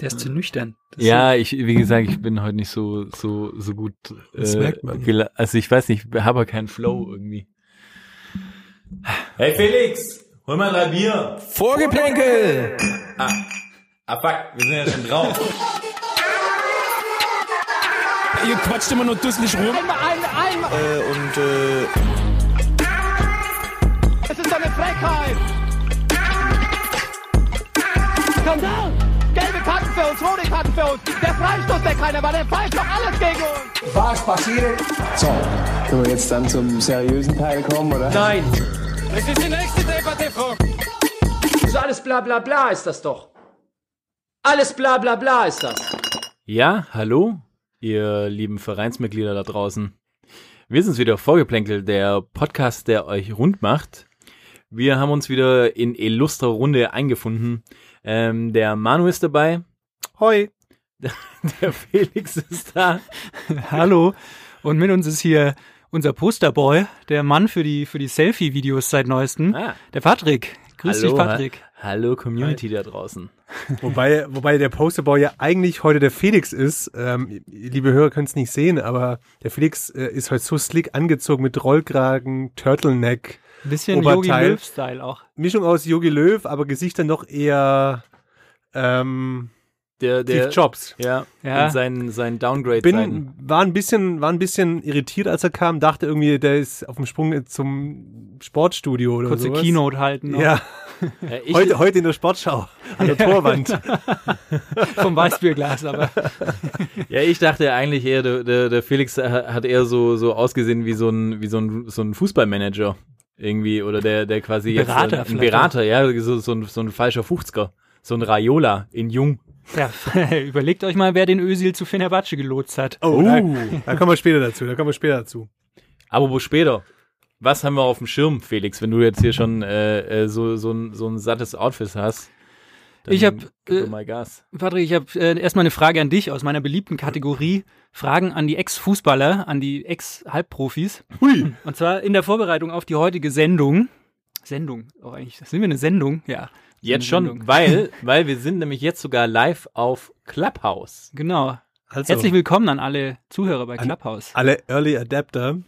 Der ist zu nüchtern. Das Ja, ich, wie gesagt, ich bin heute nicht so, so, so gut. Das merkt man. Also ich weiß nicht, ich habe keinen Flow irgendwie. Hey Felix, hol mal drei Bier. Vorgeplänkel! Ah fuck, wir sind ja schon drauf. Ihr quatscht immer nur dusselig rum. Äh, und äh, Es ist eine Frechheit! Skandal! Für uns, rote Karten für uns. Der Freistoß, der keiner war, der pfeift doch alles gegen uns. Was passiert? So, können wir jetzt dann zum seriösen Teil kommen, oder? Nein, das ist die nächste Debatte, Frau. ist alles bla bla bla ist das doch. Alles bla bla bla ist das. Ja, hallo, ihr lieben Vereinsmitglieder da draußen. Wir sind's wieder, Vorgeplänkel, der Podcast, der euch rund macht. Wir haben uns wieder in illustrer Runde eingefunden. Ähm, der Manu ist dabei. Hoi. Der Felix ist da. Hallo. Und mit uns ist hier unser Posterboy, der Mann für die, für die Selfie-Videos seit neuestem, Ah. der Patrick. Grüß hallo, dich, Patrick. ha- Hallo Community da draußen. Wobei, wobei der Posterboy ja eigentlich heute der Felix ist. Ähm, liebe Hörer können es nicht sehen, aber der Felix äh, ist heute so slick angezogen mit Rollkragen, Turtleneck. Ein bisschen Yogi Oberteil. Löw-Style auch. Mischung aus Yogi Löw, aber Gesicht dann noch eher ähm, Der, Steve der, Jobs. ja, Ja. sein, sein Downgrade sein. Bin, war ein bisschen, war ein bisschen irritiert, als er kam, dachte irgendwie, der ist auf dem Sprung zum Sportstudio oder Kurze sowas. Keynote halten. noch. Ja, Ja, heute, heute in der Sportschau an der Torwand. Vom Weißbierglas, aber. ja, ich dachte eigentlich eher, der, der, der Felix ha- hat eher so, so ausgesehen wie so ein, wie so ein, so ein Fußballmanager. Irgendwie, oder der, der quasi jetzt, Berater äh, ein vielleicht Berater, ja, so, so, ein, so ein falscher 50er. So ein Raiola in Jung. Ja, überlegt euch mal, wer den Özil zu Fenerbahce gelotst hat. Oh, da, da kommen wir später dazu, da kommen wir später dazu. Aber wo später? Was haben wir auf dem Schirm, Felix, wenn du jetzt hier schon äh, äh, so, so, ein, so ein sattes Outfit hast? Dann Ich hab, gib äh, doch mal Gas. Patrick, ich habe äh, erstmal eine Frage an dich aus meiner beliebten Kategorie Fragen an die Ex-Fußballer, an die Ex-Halbprofis. Hui. Und zwar in der Vorbereitung auf die heutige Sendung. Sendung, auch eigentlich. Sind wir eine Sendung? Ja. Jetzt schon, weil, weil wir sind nämlich jetzt sogar live auf Clubhouse. Genau. Also, Herzlich willkommen an alle Zuhörer bei Clubhouse. alle Early Adapter.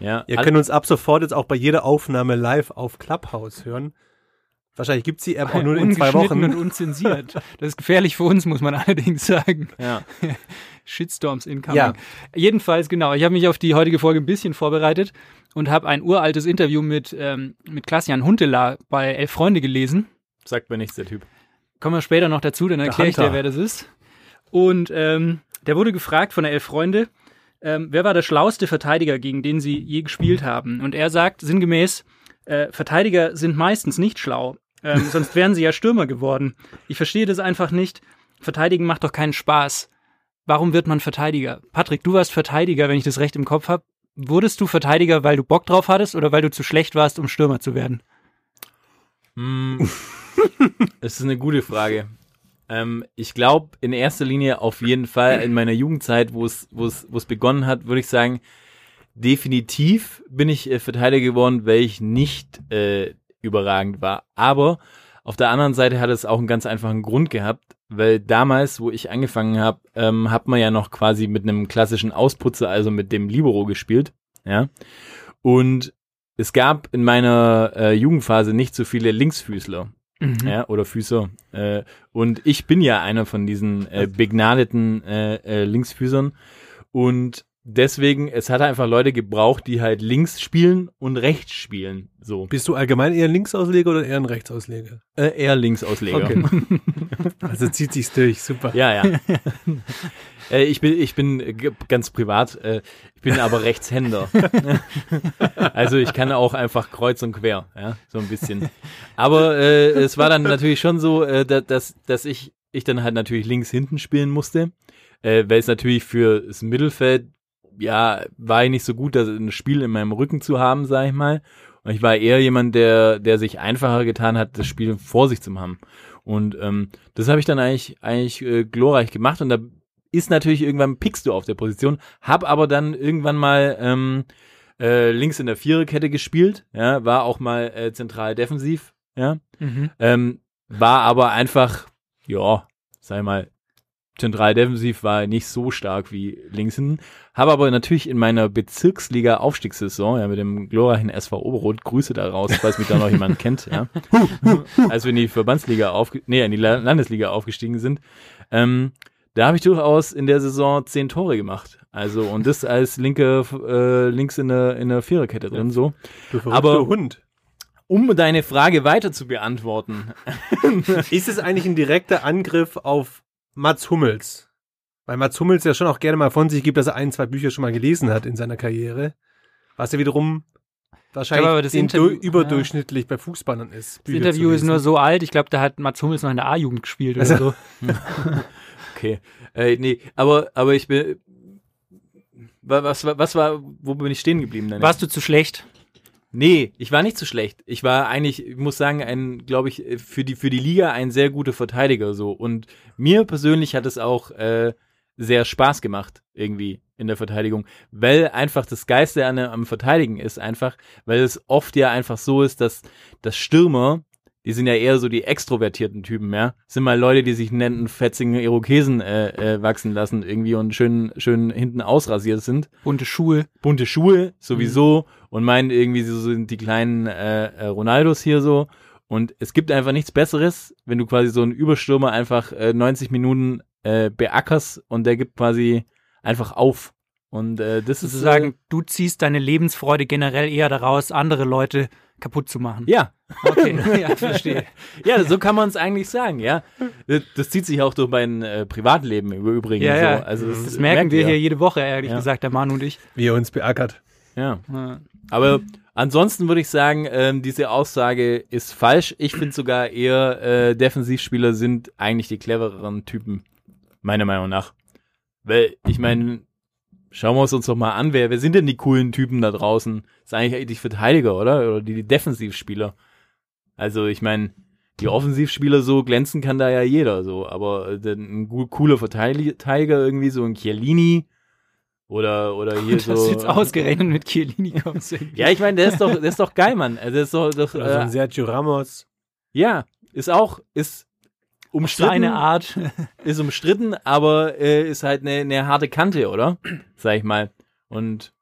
Ja, Ihr könnt uns ab sofort jetzt auch bei jeder Aufnahme live auf Clubhouse hören. Wahrscheinlich gibt's die App auch nur in zwei Wochen. und unzensiert. Das ist gefährlich für uns, muss man allerdings sagen. ja. Shitstorms incoming. Ja. Jedenfalls, genau, ich habe mich auf die heutige Folge ein bisschen vorbereitet und habe ein uraltes Interview mit, ähm, mit Klaas-Jan Huntelaar bei Elf Freunde gelesen. Sagt mir nichts, der Typ. Kommen wir später noch dazu, dann erkläre ich dir, wer das ist. Und ähm, der wurde gefragt von der Elf Freunde, ähm, wer war der schlauste Verteidiger, gegen den sie je gespielt haben? Und er sagt sinngemäß, äh, Verteidiger sind meistens nicht schlau, ähm, sonst wären sie ja Stürmer geworden. Ich verstehe das einfach nicht. Verteidigen macht doch keinen Spaß. Warum wird man Verteidiger? Patrick, du warst Verteidiger, wenn ich das recht im Kopf habe. Wurdest du Verteidiger, weil du Bock drauf hattest oder weil du zu schlecht warst, um Stürmer zu werden? Hm. Es ist eine gute Frage. Ähm, ich glaube, in erster Linie auf jeden Fall in meiner Jugendzeit, wo es, wo es, wo es begonnen hat, würde ich sagen, definitiv bin ich äh, Verteidiger geworden, weil ich nicht äh, überragend war. Aber auf der anderen Seite hat es auch einen ganz einfachen Grund gehabt, weil damals, wo ich angefangen habe, ähm, hat man ja noch quasi mit einem klassischen Ausputzer, also mit dem Libero gespielt, ja. Und es gab in meiner äh, Jugendphase nicht so viele Linksfüßler ja, oder Füßer. Äh, und ich bin ja einer von diesen äh, begnadeten äh, äh, Linksfüßern. Und deswegen, es hat einfach Leute gebraucht, die halt links spielen und rechts spielen. So. Bist du allgemein eher ein Linksausleger oder eher ein Rechtsausleger? Äh, eher Linksausleger. Okay. Also zieht sich's durch, super. Ja, ja. äh, ich bin, ich bin äh, ganz privat, äh, ich bin aber Rechtshänder. also ich kann auch einfach kreuz und quer, ja, so ein bisschen. Aber äh, es war dann natürlich schon so, äh, da- dass, dass ich, ich dann halt natürlich links hinten spielen musste, äh, weil es natürlich für das Mittelfeld, ja, war ich nicht so gut, das ein Spiel in meinem Rücken zu haben, sag ich mal. Und ich war eher jemand, der, der sich einfacher getan hat, das Spiel vor sich zu haben. Und ähm, das habe ich dann eigentlich, eigentlich äh, glorreich gemacht und da ist natürlich irgendwann pickst du auf der Position, hab aber dann irgendwann mal ähm, äh, links in der Viererkette gespielt, ja, war auch mal äh, zentral defensiv, ja, Mhm. ähm, war aber einfach, ja, sei mal, zentral defensiv war nicht so stark wie links hinten. Habe aber natürlich in meiner Bezirksliga Aufstiegssaison, ja, mit dem glorreichen SV Oberrot, Grüße da raus, falls mich da noch jemand kennt, ja. Als wir in die Verbandsliga aufge nee, in die La- Landesliga aufgestiegen sind, ähm, da habe ich durchaus in der Saison zehn Tore gemacht. Also, und das als linke, äh, links in der, in der Viererkette drin, so. Du Aber- Hund. Um deine Frage weiter zu beantworten, Ist es eigentlich ein direkter Angriff auf Mats Hummels? Weil Mats Hummels ja schon auch gerne mal von sich gibt, dass er ein, zwei Bücher schon mal gelesen hat in seiner Karriere. Was ja wiederum wahrscheinlich das Interview- du- überdurchschnittlich bei Fußballern ist. Das Bücher Interview zu ist nur so alt, ich glaube, da hat Mats Hummels noch in der A-Jugend gespielt oder Also- so. Okay. Äh, nee, aber, aber ich bin. wa- Was, was, was war, wo bin ich stehen geblieben? Dann? Warst du zu schlecht? Nee, ich war nicht so schlecht. Ich war eigentlich, ich muss sagen, ein, glaube ich, für die, für die Liga ein sehr guter Verteidiger so. Und mir persönlich hat es auch äh, sehr Spaß gemacht, irgendwie in der Verteidigung. Weil einfach das Geiste an, am Verteidigen ist einfach, weil es oft ja einfach so ist, dass, dass Stürmer, die sind ja eher so die extrovertierten Typen, ja. Sind mal Leute, die sich nennen fetzigen Irokesen äh, äh, wachsen lassen irgendwie und schön, schön hinten ausrasiert sind Bunte Schuhe. bunte Schuhe sowieso und meinen irgendwie, so sind die kleinen äh, äh, Ronaldos hier so. Und es gibt einfach nichts Besseres, wenn du quasi so einen Überstürmer einfach äh, 90 Minuten äh, beackerst und der gibt quasi einfach auf. Und äh, das ist Sozusagen, du ziehst deine Lebensfreude generell eher daraus, andere Leute kaputt zu machen. Ja, Okay, ja, verstehe. ja, so kann man es eigentlich sagen, ja. Das, das zieht sich auch durch mein äh, Privatleben im Übrigen. Ja, so. ja. Also das, Das merken wir ihr. hier jede Woche, ehrlich Ja. gesagt, der Manu und ich. Wie er uns beackert. Ja. Ja. Aber ansonsten würde ich sagen, ähm, diese Aussage ist falsch. Ich finde sogar eher, äh, Defensivspieler sind eigentlich die clevereren Typen, meiner Meinung nach. Weil, ich meine, schauen wir uns doch mal an, wer, wer sind denn die coolen Typen da draußen? Das ist eigentlich die Verteidiger, oder? Oder die, die Defensivspieler. Also, ich meine, die Offensivspieler so glänzen kann da ja jeder so, aber äh, ein gut, cooler Verteidiger irgendwie, so ein Chiellini oder, oder hier so. Dass du jetzt ausgerechnet mit Chiellini kommst. Ja, ich meine, der ist doch, der ist doch geil, Mann. Also, der ist doch, so ein äh, Sergio Ramos. ja, ist auch, ist umstritten, Seine Art. ist umstritten, aber äh, ist halt eine, eine harte Kante, oder? Sag ich mal. Und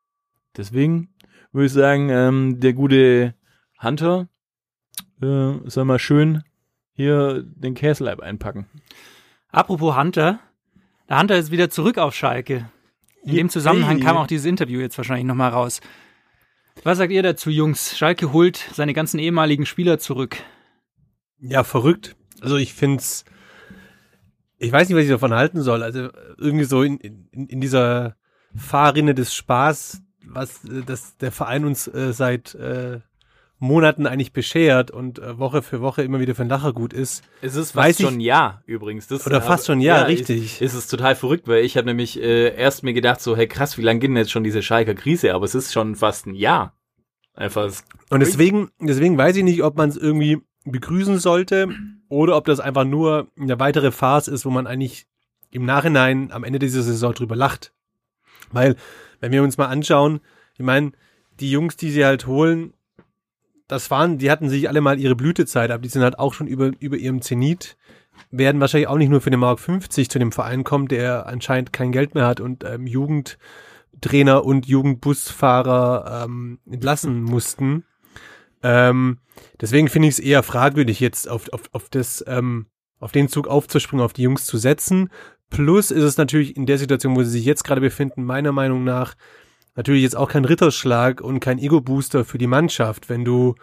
deswegen würde ich sagen, ähm, der gute Hunter äh, soll mal schön hier den Käseleib einpacken. Apropos Hunter. Der Hunter ist wieder zurück auf Schalke. In dem Zusammenhang kam auch dieses Interview jetzt wahrscheinlich nochmal raus. Was sagt ihr dazu, Jungs? Schalke holt seine ganzen ehemaligen Spieler zurück. Ja, verrückt. Also ich find's, ich weiß nicht, was ich davon halten soll. Also irgendwie so in, in, in dieser Fahrrinne des Spaß, was äh, das der Verein uns äh, seit äh, Monaten eigentlich beschert und äh, Woche für Woche immer wieder für ein Lacher gut ist. Es ist fast schon ein Jahr übrigens. Das Oder fast schon ein Jahr, richtig. Ist, ist es total verrückt, weil ich habe nämlich äh, erst mir gedacht, so, hey krass, wie lange geht denn jetzt schon diese Schalker Krise? Aber es ist schon fast ein Jahr. Einfach, es- Und deswegen, deswegen weiß ich nicht, ob man es irgendwie begrüßen sollte oder ob das einfach nur eine weitere Farce ist, wo man eigentlich im Nachhinein am Ende dieser Saison drüber lacht. Weil, wenn wir uns mal anschauen, ich meine, die Jungs, die sie halt holen, das waren, die hatten sich alle mal ihre Blütezeit, aber die sind halt auch schon über, über ihrem Zenit, werden wahrscheinlich auch nicht nur für den Mark 50 zu dem Verein kommen, der anscheinend kein Geld mehr hat und ähm, Jugendtrainer und Jugendbusfahrer ähm, entlassen mussten. Ähm, deswegen finde ich es eher fragwürdig, jetzt auf, auf, auf, das, ähm, auf den Zug aufzuspringen, auf die Jungs zu setzen. Plus ist es natürlich in der Situation, wo sie sich jetzt gerade befinden, meiner Meinung nach natürlich jetzt auch kein Ritterschlag und kein Ego-Booster für die Mannschaft, wenn du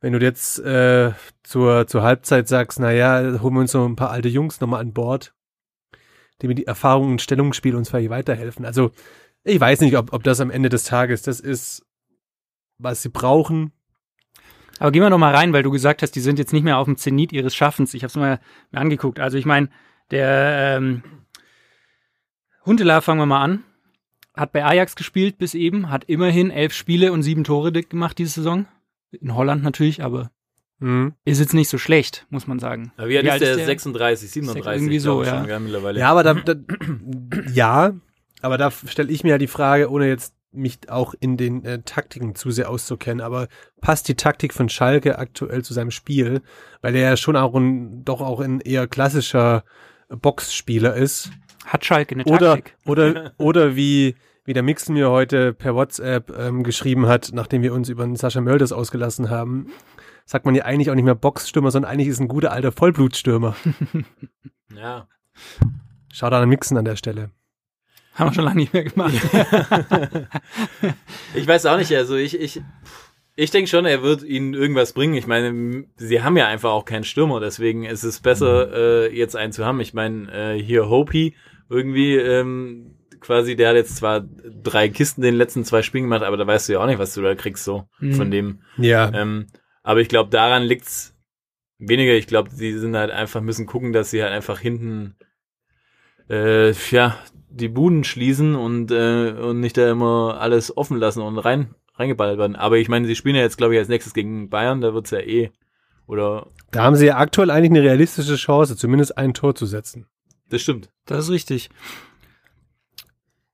wenn du jetzt äh, zur, zur Halbzeit sagst, na ja, holen wir uns noch ein paar alte Jungs nochmal an Bord, die mit die Erfahrung und Stellungsspiel uns vielleicht weiterhelfen. Also ich weiß nicht, ob, ob das am Ende des Tages das ist, was sie brauchen. Aber gehen wir noch mal rein, weil du gesagt hast, die sind jetzt nicht mehr auf dem Zenit ihres Schaffens. Ich habe es mal mir angeguckt. Also ich meine, der ähm, Huntelaar, fangen wir mal an, hat bei Ajax gespielt bis eben, hat immerhin elf Spiele und sieben Tore gemacht diese Saison. In Holland natürlich, aber Mhm. ist jetzt nicht so schlecht, muss man sagen. Aber wie alt Wie ist alt der? ist der? 36, 37, Irgendwie so, ja. schon, gell, mittlerweile. Ja, aber da, da ja, aber da stelle ich mir ja die Frage, ohne jetzt mich auch in den äh, Taktiken zu sehr auszukennen, aber passt die Taktik von Schalke aktuell zu seinem Spiel, weil er ja schon auch ein, doch auch ein eher klassischer Boxspieler ist. Hat Schalke eine Oder, Taktik? oder, oder wie, wie der Mixen mir heute per WhatsApp ähm, geschrieben hat, nachdem wir uns über den Sascha Mölders ausgelassen haben, sagt man ja eigentlich auch nicht mehr Boxstürmer, sondern eigentlich ist ein guter alter Vollblutstürmer. Ja. Schaut an Mixen an der Stelle. Haben wir schon lange nicht mehr gemacht. Ich weiß auch nicht, also ich, ich, ich denke schon, er wird ihnen irgendwas bringen. Ich meine, sie haben ja einfach auch keinen Stürmer, deswegen ist es besser, äh, jetzt einen zu haben. Ich meine, äh, hier Hopi irgendwie, ähm, quasi, der hat jetzt zwar drei Kisten in den letzten zwei Spielen gemacht, aber da weißt du ja auch nicht, was du da kriegst, so Mhm. von dem. Ja. Ähm, aber ich glaube, daran liegt's weniger. Ich glaube, sie sind halt einfach, müssen gucken, dass sie halt einfach hinten, äh, ja, die Buden schließen und, äh, und nicht da immer alles offen lassen und rein, reingeballert werden. Aber ich meine, sie spielen ja jetzt, glaube ich, als nächstes gegen Bayern, da wird's ja eh, oder, Da haben sie ja aktuell eigentlich eine realistische Chance, zumindest ein Tor zu setzen. das stimmt. Das ist richtig.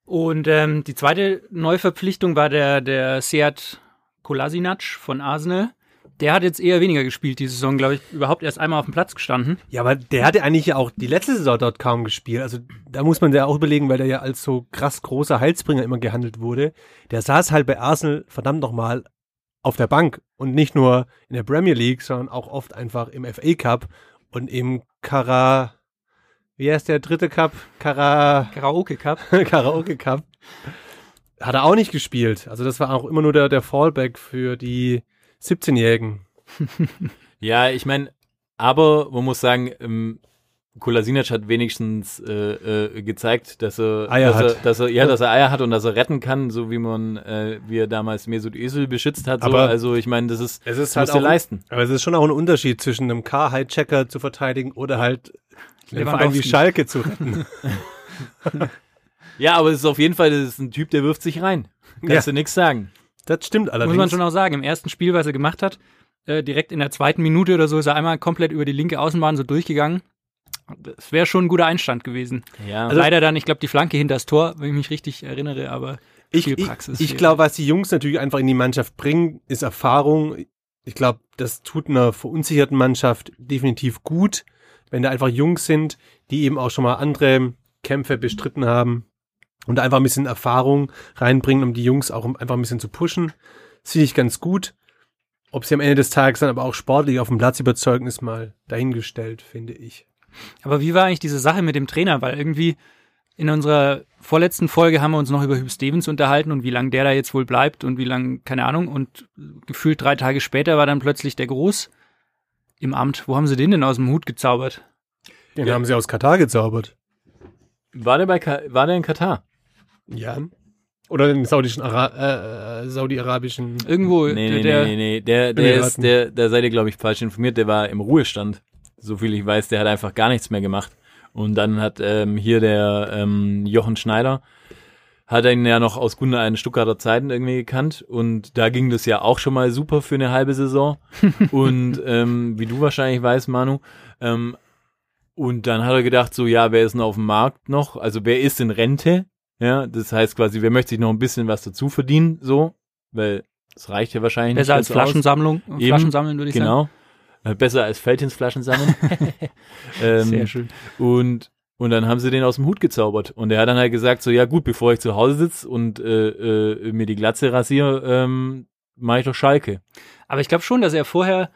Und ähm, die zweite Neuverpflichtung war der, der Seat Kolasinac von Arsenal. Der hat jetzt eher weniger gespielt diese Saison, glaube ich, überhaupt erst einmal auf dem Platz gestanden. Ja, aber der hatte eigentlich ja auch die letzte Saison dort kaum gespielt. Also da muss man ja auch überlegen, weil der ja als so krass großer Heilsbringer immer gehandelt wurde. Der saß halt bei Arsenal verdammt nochmal auf der Bank und nicht nur in der Premier League, sondern auch oft einfach im FA Cup und im Kara, wie heißt der dritte Cup? Kara, Karaoke Cup. Karaoke Cup. Hat er auch nicht gespielt. Also das war auch immer nur der, der Fallback für die 17-Jährigen. Ja, ich meine, aber man muss sagen, ähm, Kolasinac hat wenigstens äh, äh, gezeigt, dass er, Eier dass, hat. Er, dass er, ja, dass er Eier hat und dass er retten kann, so wie man, äh, wie er damals Mesut Özil beschützt hat. So. Aber Also ich meine, das ist, Es ist das musst du leisten. Aber es ist schon auch ein Unterschied zwischen einem Car-Hijacker zu verteidigen oder halt einen Verein wie. Schalke zu retten. Ja, aber es ist auf jeden Fall, das ist ein Typ, der wirft sich rein. Kannst Ja. du nichts sagen. Das stimmt allerdings. Muss man schon auch sagen, im ersten Spiel, was er gemacht hat, äh, direkt in der zweiten Minute oder so, ist er einmal komplett über die linke Außenbahn so durchgegangen. Das wäre schon ein guter Einstand gewesen. Ja. Also- Leider dann, ich glaube, die Flanke hinter das Tor, wenn ich mich richtig erinnere, aber ich viel ich, Praxis ich fehlt. glaube, was die Jungs natürlich einfach in die Mannschaft bringen, ist Erfahrung. Ich glaube, das tut einer verunsicherten Mannschaft definitiv gut, wenn da einfach Jungs sind, die eben auch schon mal andere Kämpfe bestritten haben und da einfach ein bisschen Erfahrung reinbringen, um die Jungs auch einfach ein bisschen zu pushen. Das finde ich ganz gut. Ob sie am Ende des Tages dann aber auch sportlich auf dem Platz überzeugen, ist mal dahingestellt, finde ich. Aber wie war eigentlich diese Sache mit dem Trainer? Weil irgendwie in unserer vorletzten Folge haben wir uns noch über Hugh Stevens unterhalten und wie lange der da jetzt wohl bleibt und wie lange, keine Ahnung. Und gefühlt drei Tage später war dann plötzlich der Groß im Amt. Wo haben sie den denn aus dem Hut gezaubert? Den haben sie aus Katar gezaubert. War der bei Ka war der in Katar? Ja. Oder den saudischen Ara äh, äh, saudi-arabischen. Irgendwo, Nee, nee, der, nee, nee, nee. Der, der ist, der, da seid ihr, glaube ich, falsch informiert. Der war im Ruhestand. So viel ich weiß, der hat einfach gar nichts mehr gemacht. Und dann hat ähm, hier der ähm, Jochen Schneider, hat ihn ja noch aus guten alten Stuttgarter Zeiten irgendwie gekannt. Und da ging das ja auch schon mal super für eine halbe Saison. und ähm, wie du wahrscheinlich weißt, Manu, ähm, und dann hat er gedacht, so, ja, wer ist denn auf dem Markt noch? Also wer ist in Rente? Ja, das heißt quasi, wer möchte sich noch ein bisschen was dazu verdienen, so, weil es reicht ja wahrscheinlich besser als nicht. ganz aus. Flaschensammlung, Eben, Flaschen sammeln, würde ich sagen. Genau. Besser als Feldhensflaschen sammeln. ähm, Sehr schön. Und, und dann haben sie den aus dem Hut gezaubert. Und er hat dann halt gesagt, so, ja gut, bevor ich zu Hause sitze und äh, äh, mir die Glatze rasiere, ähm, mache ich doch Schalke. Aber ich glaube schon, dass er vorher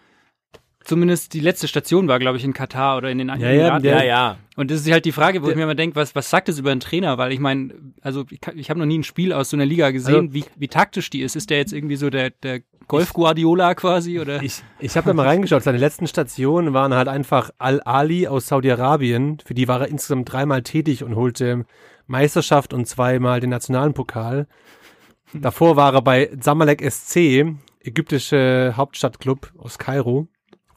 zumindest die letzte Station war, glaube ich, in Katar oder in den ja, Emiraten. der- ja. Und das ist halt die Frage, wo ich mir immer denke, was, was sagt das über einen Trainer? Weil ich meine, also ich, ich habe noch nie ein Spiel aus so einer Liga gesehen, Also- wie, wie taktisch die ist. Ist der jetzt irgendwie so der, der Golf-Guardiola quasi? Oder? Ich, ich habe da mal reingeschaut. Seine letzten Stationen waren halt einfach Al-Ali aus Saudi-Arabien. Für die war er insgesamt dreimal tätig und holte Meisterschaft und zweimal den nationalen Pokal. Davor war er bei Zamalek SC, ägyptische Hauptstadtclub aus Kairo,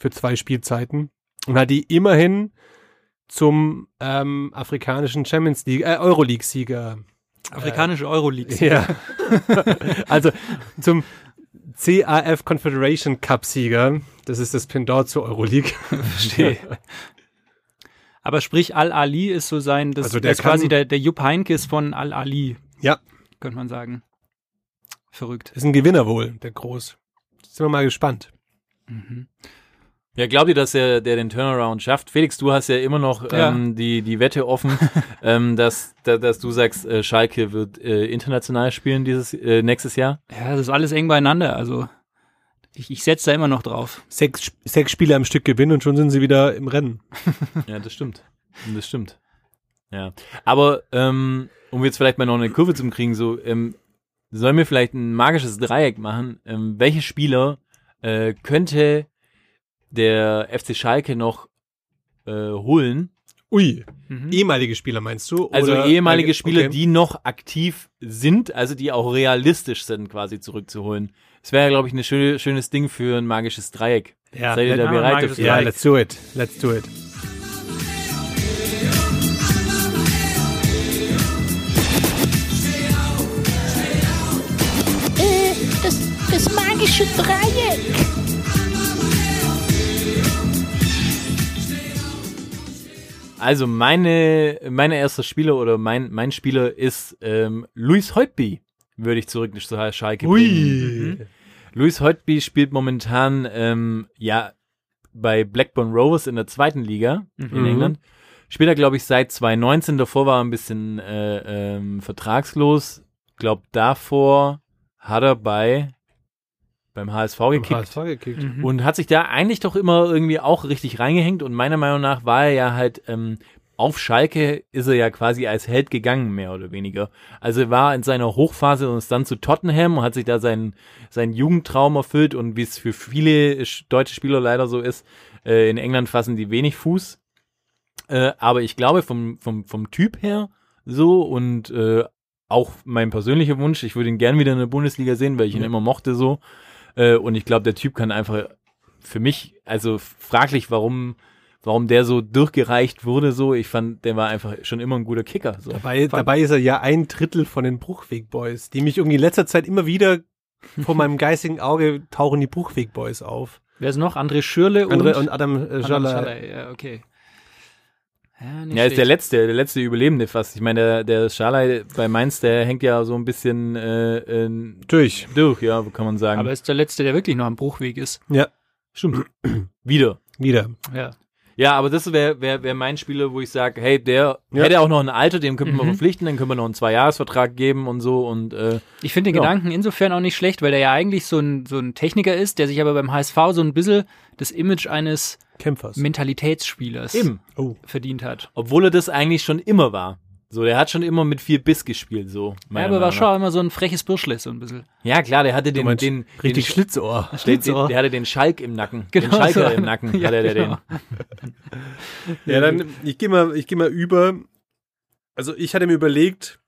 für zwei Spielzeiten. Und hat die immerhin zum ähm, afrikanischen Champions League, äh, Euroleague-Sieger Afrikanische Euroleague. ja. also zum CAF Confederation Cup Sieger. Das ist das Pendant zur Euroleague. Verstehe. Aber sprich, Al-Ali ist so sein, das, Also der ist quasi der, der Jupp Heynckes von Al-Ali, Ja, könnte man sagen. Verrückt. ist ein Gewinner wohl, der Groß. Sind wir mal gespannt. Mhm. Ja, glaubt ihr, dass er der den Turnaround schafft? Felix, du hast ja immer noch Ja. ähm, die, die Wette offen, ähm, dass, da, dass du sagst, äh, Schalke wird äh, international spielen dieses äh, nächstes Jahr. Ja, das ist alles eng beieinander. Also ich, ich setze da immer noch drauf. Sechs, sechs Spiele am Stück gewinnen und schon sind sie wieder im Rennen. Ja, das stimmt. Das stimmt. Ja. Aber ähm, um jetzt vielleicht mal noch eine Kurve zu kriegen, so, ähm, sollen wir vielleicht ein magisches Dreieck machen? Ähm, welche Spieler äh, könnte der FC Schalke noch äh, holen? Ui, Mhm. ehemalige Spieler meinst du? Also Oder- ehemalige Spieler, okay. die noch aktiv sind, also die auch realistisch sind, quasi zurückzuholen. Das wäre, glaube ich, ein schöne, schönes Ding für ein magisches Dreieck. Ja, Seid ihr da ja, bereit dafür? Ja, let's do it. Let's do it. Äh, das, das magische Dreieck. Also meine, meine erster Spieler oder mein, mein Spieler ist ähm, Luis Heutby, würde ich zurück zu Schalke bringen. Ui. Luis Heutby spielt momentan ähm, ja bei Blackburn Rovers in der zweiten Liga in Mhm. England. Spielt er, glaube ich, seit 2019. Davor war er ein bisschen äh, ähm, vertragslos. Glaub, davor hat er bei beim HSV gekickt HSV gekickt. Mhm. und hat sich da eigentlich doch immer irgendwie auch richtig reingehängt und meiner Meinung nach war er ja halt ähm, auf Schalke ist er ja quasi als Held gegangen, mehr oder weniger. Also er war in seiner Hochphase und ist dann zu Tottenham und hat sich da seinen, seinen Jugendtraum erfüllt und wie es für viele sch- deutsche Spieler leider so ist, äh, in England fassen die wenig Fuß. Äh, aber ich glaube vom, vom, vom Typ her so und äh, auch mein persönlicher Wunsch, ich würde ihn gern wieder in der Bundesliga sehen, weil ich ihn Ja. immer mochte so. Äh, und ich glaube, der Typ kann einfach für mich, also fraglich, warum, warum der so durchgereicht wurde, so. Ich fand, der war einfach schon immer ein guter Kicker. So. Dabei, dabei ist er ja ein Drittel von den Bruchweg Boys, die mich irgendwie in letzter Zeit immer wieder vor meinem geistigen Auge tauchen die Bruchweg Boys auf. Wer ist noch? André Schürle und, Andre und Adam äh. Schaller. Ja, okay. Ja, Ja, ist der letzte, der letzte Überlebende fast. Ich meine, der, der Schalai bei Mainz, der hängt ja so ein bisschen äh, äh, Durch. durch, ja, kann man sagen. Aber ist der letzte, der wirklich noch am Bruchweg ist. Ja, Stimmt. Wieder. wieder. Ja. Ja, aber das wäre wär, wär mein Spieler, wo ich sage, hey, der Ja. hätte auch noch ein Alter, dem könnten wir Mhm. verpflichten, dann können wir noch einen Zweijahresvertrag geben und so und äh, Ich finde den Ja. Gedanken insofern auch nicht schlecht, weil der ja eigentlich so ein, so ein Techniker ist, der sich aber beim HSV so ein bisschen das Image eines Kämpfers. Mentalitätsspielers eben. Oh. verdient hat. Obwohl er das eigentlich schon immer war. So, der hat schon immer mit viel Biss gespielt, so. Ja, aber war schon immer so ein freches Bürschle, so ein bisschen. Ja, klar, der hatte den, meinst den, richtig den, Schlitzohr. den, den, der hatte den Schalk im Nacken. Genau den Schalker so. im Nacken Ja, hatte der genau. den. Ja, dann, ich gehe mal, ich gehe mal über. Also, ich hatte mir überlegt,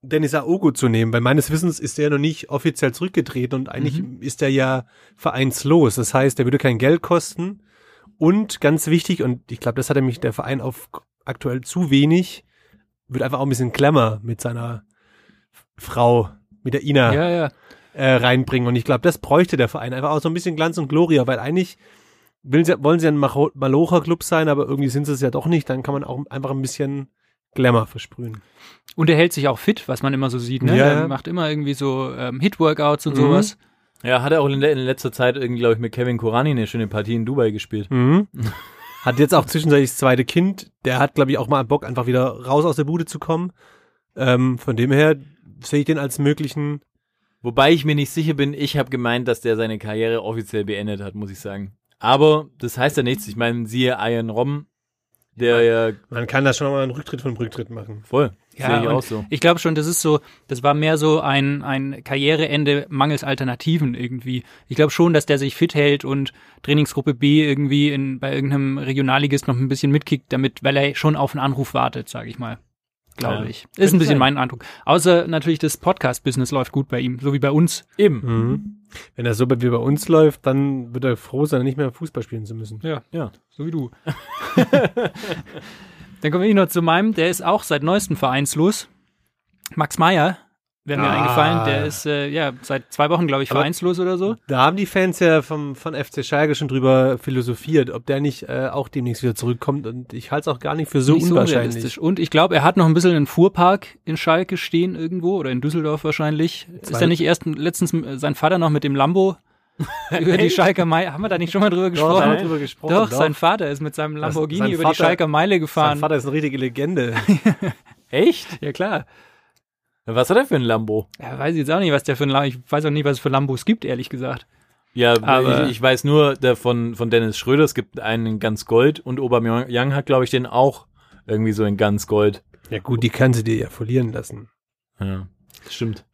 Dennis Aogo zu nehmen, weil meines Wissens ist er noch nicht offiziell zurückgetreten und eigentlich ist er ja vereinslos. Das heißt, er würde kein Geld kosten. Und ganz wichtig, und ich glaube, das hat mich der Verein auf aktuell zu wenig, wird einfach auch ein bisschen Klammer mit seiner Frau, mit der Ina Ja, ja. äh, reinbringen. Und ich glaube, das bräuchte der Verein einfach auch so ein bisschen Glanz und Gloria, weil eigentlich sie, wollen sie ein Malocher-Club sein, aber irgendwie sind sie es ja doch nicht. Dann kann man auch einfach ein bisschen Glamour versprühen. Und er hält sich auch fit, was man immer so sieht. Ne? Ja, Er macht immer irgendwie so ähm, Hit-Workouts und Mhm. sowas. Ja, hat er auch in, le- in letzter Zeit irgendwie, glaube ich, mit Kevin Korani eine schöne Partie in Dubai gespielt. Mhm. Hat jetzt auch zwischenzeitlich das zweite Kind. Der hat, glaube ich, auch mal Bock, einfach wieder raus aus der Bude zu kommen. Ähm, von dem her sehe ich den als möglichen. Wobei ich mir nicht sicher bin, ich habe gemeint, dass der seine Karriere offiziell beendet hat, muss ich sagen. Aber das heißt ja nichts. Ich meine, siehe Ian Robben, der ja Man kann da schon mal einen Rücktritt von Rücktritt machen. voll, Ja, sehe ich so. Ich glaube schon, das ist so, das war mehr so ein, ein Karriereende mangels Alternativen irgendwie. Ich glaube schon, dass der sich fit hält und Trainingsgruppe B irgendwie in, bei irgendeinem Regionalligist noch ein bisschen mitkickt, damit, weil er schon auf einen Anruf wartet, sage ich mal. Glaube Ja. ich. Ist ein bisschen sein. mein Eindruck. Außer natürlich das Podcast-Business läuft gut bei ihm, so wie bei uns. Eben. Mhm. Wenn er so wie bei uns läuft, dann wird er froh sein, nicht mehr Fußball spielen zu müssen. Ja, Ja. so wie du. Dann komme ich noch zu meinem, der ist auch seit neuestem vereinslos. Max Meyer, wäre mir Ah. eingefallen, der ist äh, ja seit zwei Wochen, glaube ich, Aber- vereinslos oder so. Da haben die Fans ja vom, von FC Schalke schon drüber philosophiert, ob der nicht äh, auch demnächst wieder zurückkommt. Und ich halte es auch gar nicht für so Nicht unwahrscheinlich. unrealistisch. Und ich glaube, er hat noch ein bisschen einen Fuhrpark in Schalke stehen irgendwo oder in Düsseldorf wahrscheinlich. Ist Zwei- er nicht erst letztens äh, sein Vater noch mit dem Lambo über die Schalker Meile. Haben wir da nicht schon mal drüber Doch, da haben wir gesprochen? drüber gesprochen. Doch, sein Vater ist mit seinem Lamborghini sein über Vater- die Schalker Meile sein gefahren. Vater ist eine richtige Legende. Echt? Ja, klar. Was hat er für ein Lambo? Ja, weiß ich jetzt auch nicht, was der für ein Lambo, ich weiß auch nicht, was es für Lambos gibt, ehrlich gesagt. Ja, Aber- ich, ich weiß nur der von, von Dennis Schröder, es gibt einen in ganz Gold und Aubameyang hat, glaube ich, den auch irgendwie so in ganz Gold. ja gut, die kannst du dir ja verlieren lassen. Ja, stimmt.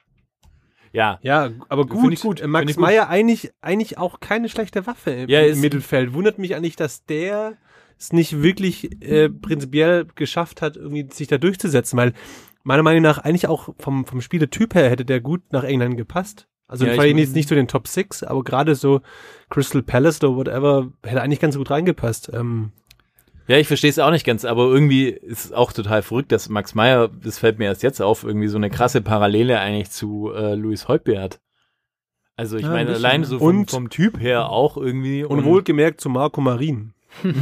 Ja, Ja, aber gut. gut, Äh, Max. Meyer eigentlich, eigentlich auch keine schlechte Waffe im, Ja, im Mittelfeld. Wundert mich eigentlich, dass der es nicht wirklich äh, prinzipiell geschafft hat, irgendwie sich da durchzusetzen, weil meiner Meinung nach eigentlich auch vom, vom Spielertyp her hätte der gut nach England gepasst. Also Ja, ich- nicht, nicht zu den Top Six, aber gerade so Crystal Palace oder whatever hätte eigentlich ganz gut reingepasst. Ähm, ja, ich verstehe es auch nicht ganz, aber irgendwie ist es auch total verrückt, dass Max Meyer, das fällt mir erst jetzt auf, irgendwie so eine krasse Parallele eigentlich zu äh, Louis Holtby hat. Also ich Ja, ein meine, allein so vom, Und- vom Typ her auch irgendwie. und wohlgemerkt zu Marco Marin.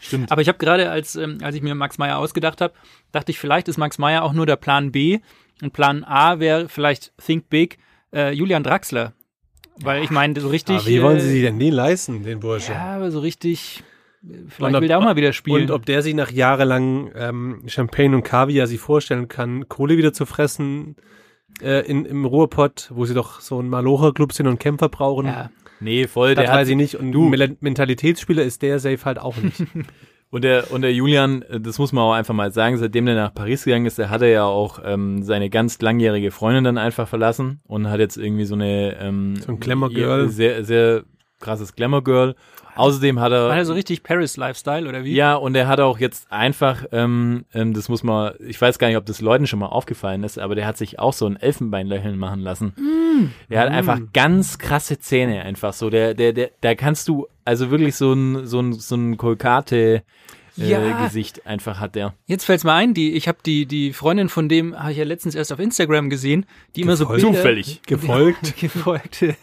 stimmt. Aber ich habe gerade, als, ähm, als ich mir Max Meyer ausgedacht habe, dachte ich, vielleicht ist Max Meyer auch nur der Plan B und Plan A wäre vielleicht Think Big, äh, Julian Draxler. Weil ich meine, so richtig. Aber wie wollen äh, sie sich denn den leisten, den Bursche? Ja, aber so richtig. Vielleicht Und ob- will der auch mal wieder spielen. Und ob der sich nach jahrelang ähm, Champagne und Kaviar sich vorstellen kann, Kohle wieder zu fressen äh, in, im Ruhrpott, wo sie doch so ein Malocher-Club sind und Kämpfer brauchen. ja. Nee, voll, das der hat, weiß ich nicht. Und du- Mentalitätsspieler ist der safe halt auch nicht. Und der, und der Julian, äh, das muss man auch einfach mal sagen, seitdem der nach Paris gegangen ist, der hat er ja auch ähm, seine ganz langjährige Freundin dann einfach verlassen und hat jetzt irgendwie so eine ähm, So ein Glamour-Girl. ja, Sehr, sehr krasses Glamour-Girl. Außerdem hat er. War der so richtig Paris-Lifestyle oder wie? ja, und er hat auch jetzt einfach, ähm, ähm, das muss man, ich weiß gar nicht, ob das Leuten schon mal aufgefallen ist, aber der hat sich auch so ein Elfenbeinlächeln machen lassen. Der hat einfach ganz krasse Zähne einfach so. Der, der, der, da kannst du, also wirklich so ein, so ein, so ein Kolkate äh, Ja. Gesicht einfach hat der. Jetzt fällt's mir ein, die, ich habe die, die Freundin von dem, habe ich ja letztens erst auf Instagram gesehen, die immer so Gefolgt? Bilder, Zufällig. Gefolgt. gefolgte,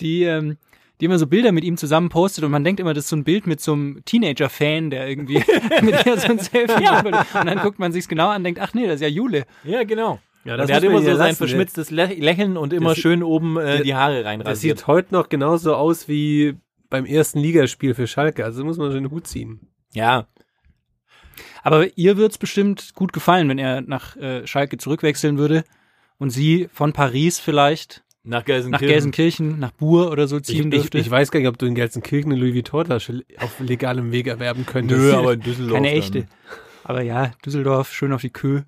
die, ähm, die immer so Bilder mit ihm zusammen postet und man denkt immer, das ist so ein Bild mit so einem Teenager-Fan, der irgendwie mit ihr so ein Selfie will. Und dann guckt man sich's genau an und denkt, ach nee, das ist ja Jule. Ja, genau. Ja, Und der hat immer so ja sein verschmitztes Lä Lächeln und immer sieht- schön oben äh, der- die Haare Das reinrasiert. sieht heute noch genauso aus wie beim ersten Ligaspiel für Schalke. Also muss man schon den Hut ziehen. Ja, Aber ihr wird's bestimmt gut gefallen, wenn er nach äh, Schalke zurückwechseln würde und sie von Paris vielleicht nach nach Gelsenkirchen. Gelsenkirchen, nach Bur oder so Ich, ziehen ich, dürfte. ich weiß gar nicht, ob du in Gelsenkirchen eine Louis Vuitton-Tasche auf legalem Weg erwerben könntest. Nö, aber in Düsseldorf. Keine dann. echte. Aber ja, Düsseldorf, schön auf die Kö.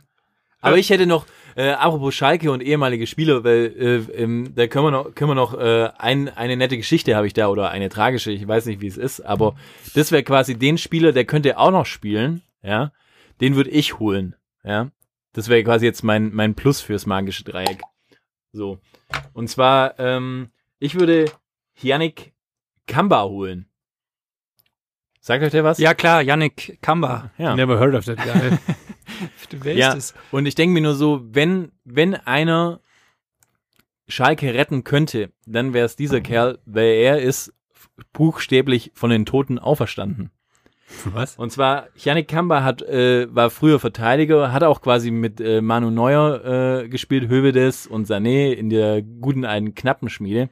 Aber ich hätte noch, äh, apropos Schalke und ehemalige Spieler, weil äh, ähm, da können wir noch, können wir noch äh, ein, eine nette Geschichte habe ich da oder eine tragische, ich weiß nicht, wie es ist, aber das wäre quasi den Spieler, der könnte auch noch spielen, ja, den würde ich holen, ja. Das wäre quasi jetzt mein, mein Plus fürs magische Dreieck. So. Und zwar, ähm, ich würde Yannick Kamba holen. Sagt euch der was? Ja klar, Yannick Kamba. ja. Never heard of that guy. Wer Ja. ist das? Und ich denke mir nur so, wenn, wenn einer Schalke retten könnte, dann wäre es dieser Kerl, weil er ist buchstäblich von den Toten auferstanden. Was? Und zwar, Yannick Kamba hat, äh, war früher Verteidiger, hat auch quasi mit äh, Manu Neuer äh, gespielt, Hövedes und Sané in der guten alten Knappenschmiede.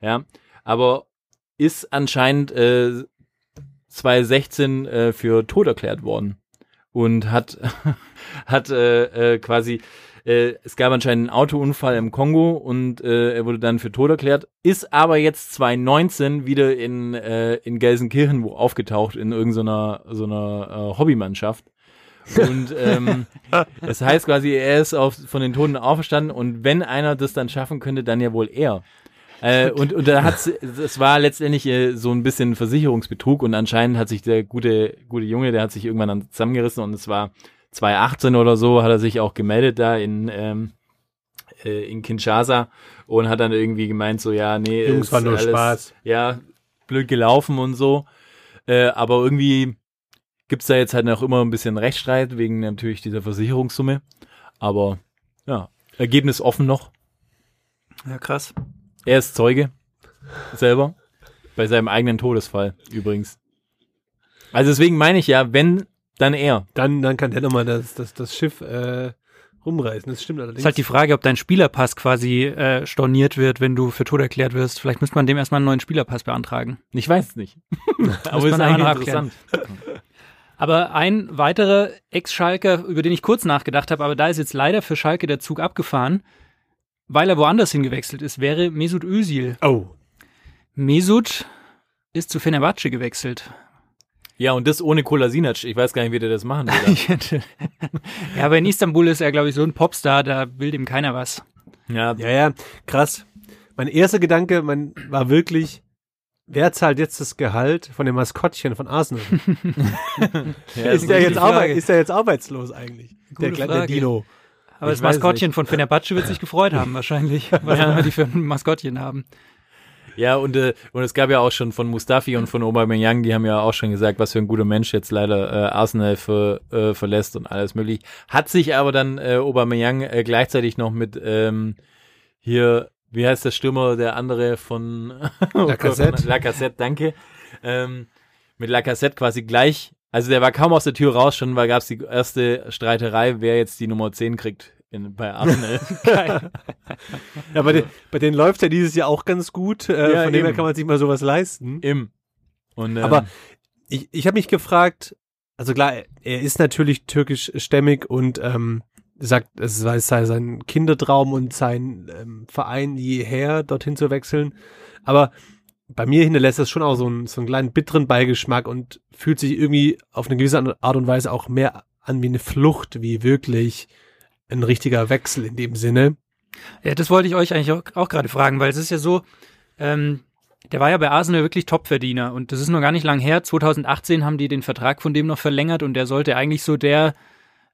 Ja, aber ist anscheinend äh, 2016 äh, für tot erklärt worden und hat hat äh, äh, quasi äh, es gab anscheinend einen Autounfall im Kongo und äh, er wurde dann für tot erklärt, ist aber jetzt 2019 wieder in, äh, in Gelsenkirchen wo aufgetaucht in irgendeiner so einer äh, Hobbymannschaft. Und ähm, das heißt quasi, er ist auf, von den Toten auferstanden und wenn einer das dann schaffen könnte, dann ja wohl er. Äh, und, und da hat's, es war letztendlich äh, so ein bisschen Versicherungsbetrug und anscheinend hat sich der gute, gute Junge, der hat sich irgendwann dann zusammengerissen und es war 2018 oder so, hat er sich auch gemeldet da in, ähm, äh, in Kinshasa und hat dann irgendwie gemeint so, ja, nee, Jungs, war nur Spaß. Ja, blöd gelaufen und so. Äh, aber irgendwie gibt's da jetzt halt noch immer ein bisschen Rechtsstreit wegen natürlich dieser Versicherungssumme. Aber ja, Ergebnis offen noch. Ja, krass. Er ist Zeuge selber bei seinem eigenen Todesfall übrigens. Also deswegen meine ich ja, wenn dann er. Dann, dann kann der nochmal das, das, das Schiff äh, rumreißen. Das stimmt allerdings. Ist halt die Frage, ob dein Spielerpass quasi äh, storniert wird, wenn du für tot erklärt wirst. Vielleicht müsste man dem erstmal einen neuen Spielerpass beantragen. Ich weiß es nicht. Aber ist eigentlich interessant. Aber ein weiterer Ex-Schalker, über den ich kurz nachgedacht habe, aber da ist jetzt leider für Schalke der Zug abgefahren, weil er woanders hingewechselt ist, wäre Mesut Özil. oh. Mesut ist zu Fenerbahce gewechselt. Ja, und das ohne Kolasinac. Ich weiß gar nicht, wie der das machen will. Ja, aber in Istanbul ist er, glaube ich, so ein Popstar, da will dem keiner was. ja, Ja, ja, krass. Mein erster Gedanke mein, war wirklich, wer zahlt jetzt das Gehalt von dem Maskottchen von Arsenal? ja, ist, der jetzt Frage. ist der jetzt arbeitslos eigentlich? Der, Gute Frage. Dino. Aber Ich das Maskottchen von Fenerbahce wird sich gefreut haben, wahrscheinlich, was auch immer die für ein Maskottchen haben. Ja, und, äh, und es gab ja auch schon von Mustafi und von Aubameyang, die haben ja auch schon gesagt, was für ein guter Mensch jetzt leider äh, Arsenal ver, äh, verlässt und alles möglich. Hat sich aber dann äh, Aubameyang äh, gleichzeitig noch mit ähm, hier, wie heißt der Stürmer, der andere von Lacazette. Lacazette, danke. Ähm, mit Lacazette quasi gleich, also der war kaum aus der Tür raus, schon weil gab es die erste Streiterei, wer jetzt die Nummer 10 kriegt in, bei Arsenal. Ja, bei, den, bei denen läuft ja dieses Jahr auch ganz gut. Äh, Ja, von dem her eben. kann man sich mal sowas leisten. Im. Und, ähm, Aber ich, ich habe mich gefragt, also klar, er ist natürlich türkischstämmig und ähm, sagt, es sei, es sei sein Kindertraum und sein ähm, Verein jeher dorthin zu wechseln. Aber bei mir hinterlässt das schon auch so einen, so einen kleinen bitteren Beigeschmack und fühlt sich irgendwie auf eine gewisse Art und Weise auch mehr an wie eine Flucht, wie wirklich ein richtiger Wechsel in dem Sinne. Ja, das wollte ich euch eigentlich auch, auch gerade fragen, weil es ist ja so, ähm, der war ja bei Arsenal wirklich Topverdiener und das ist noch gar nicht lang her. 2018 haben die den Vertrag von dem noch verlängert und der sollte eigentlich so der,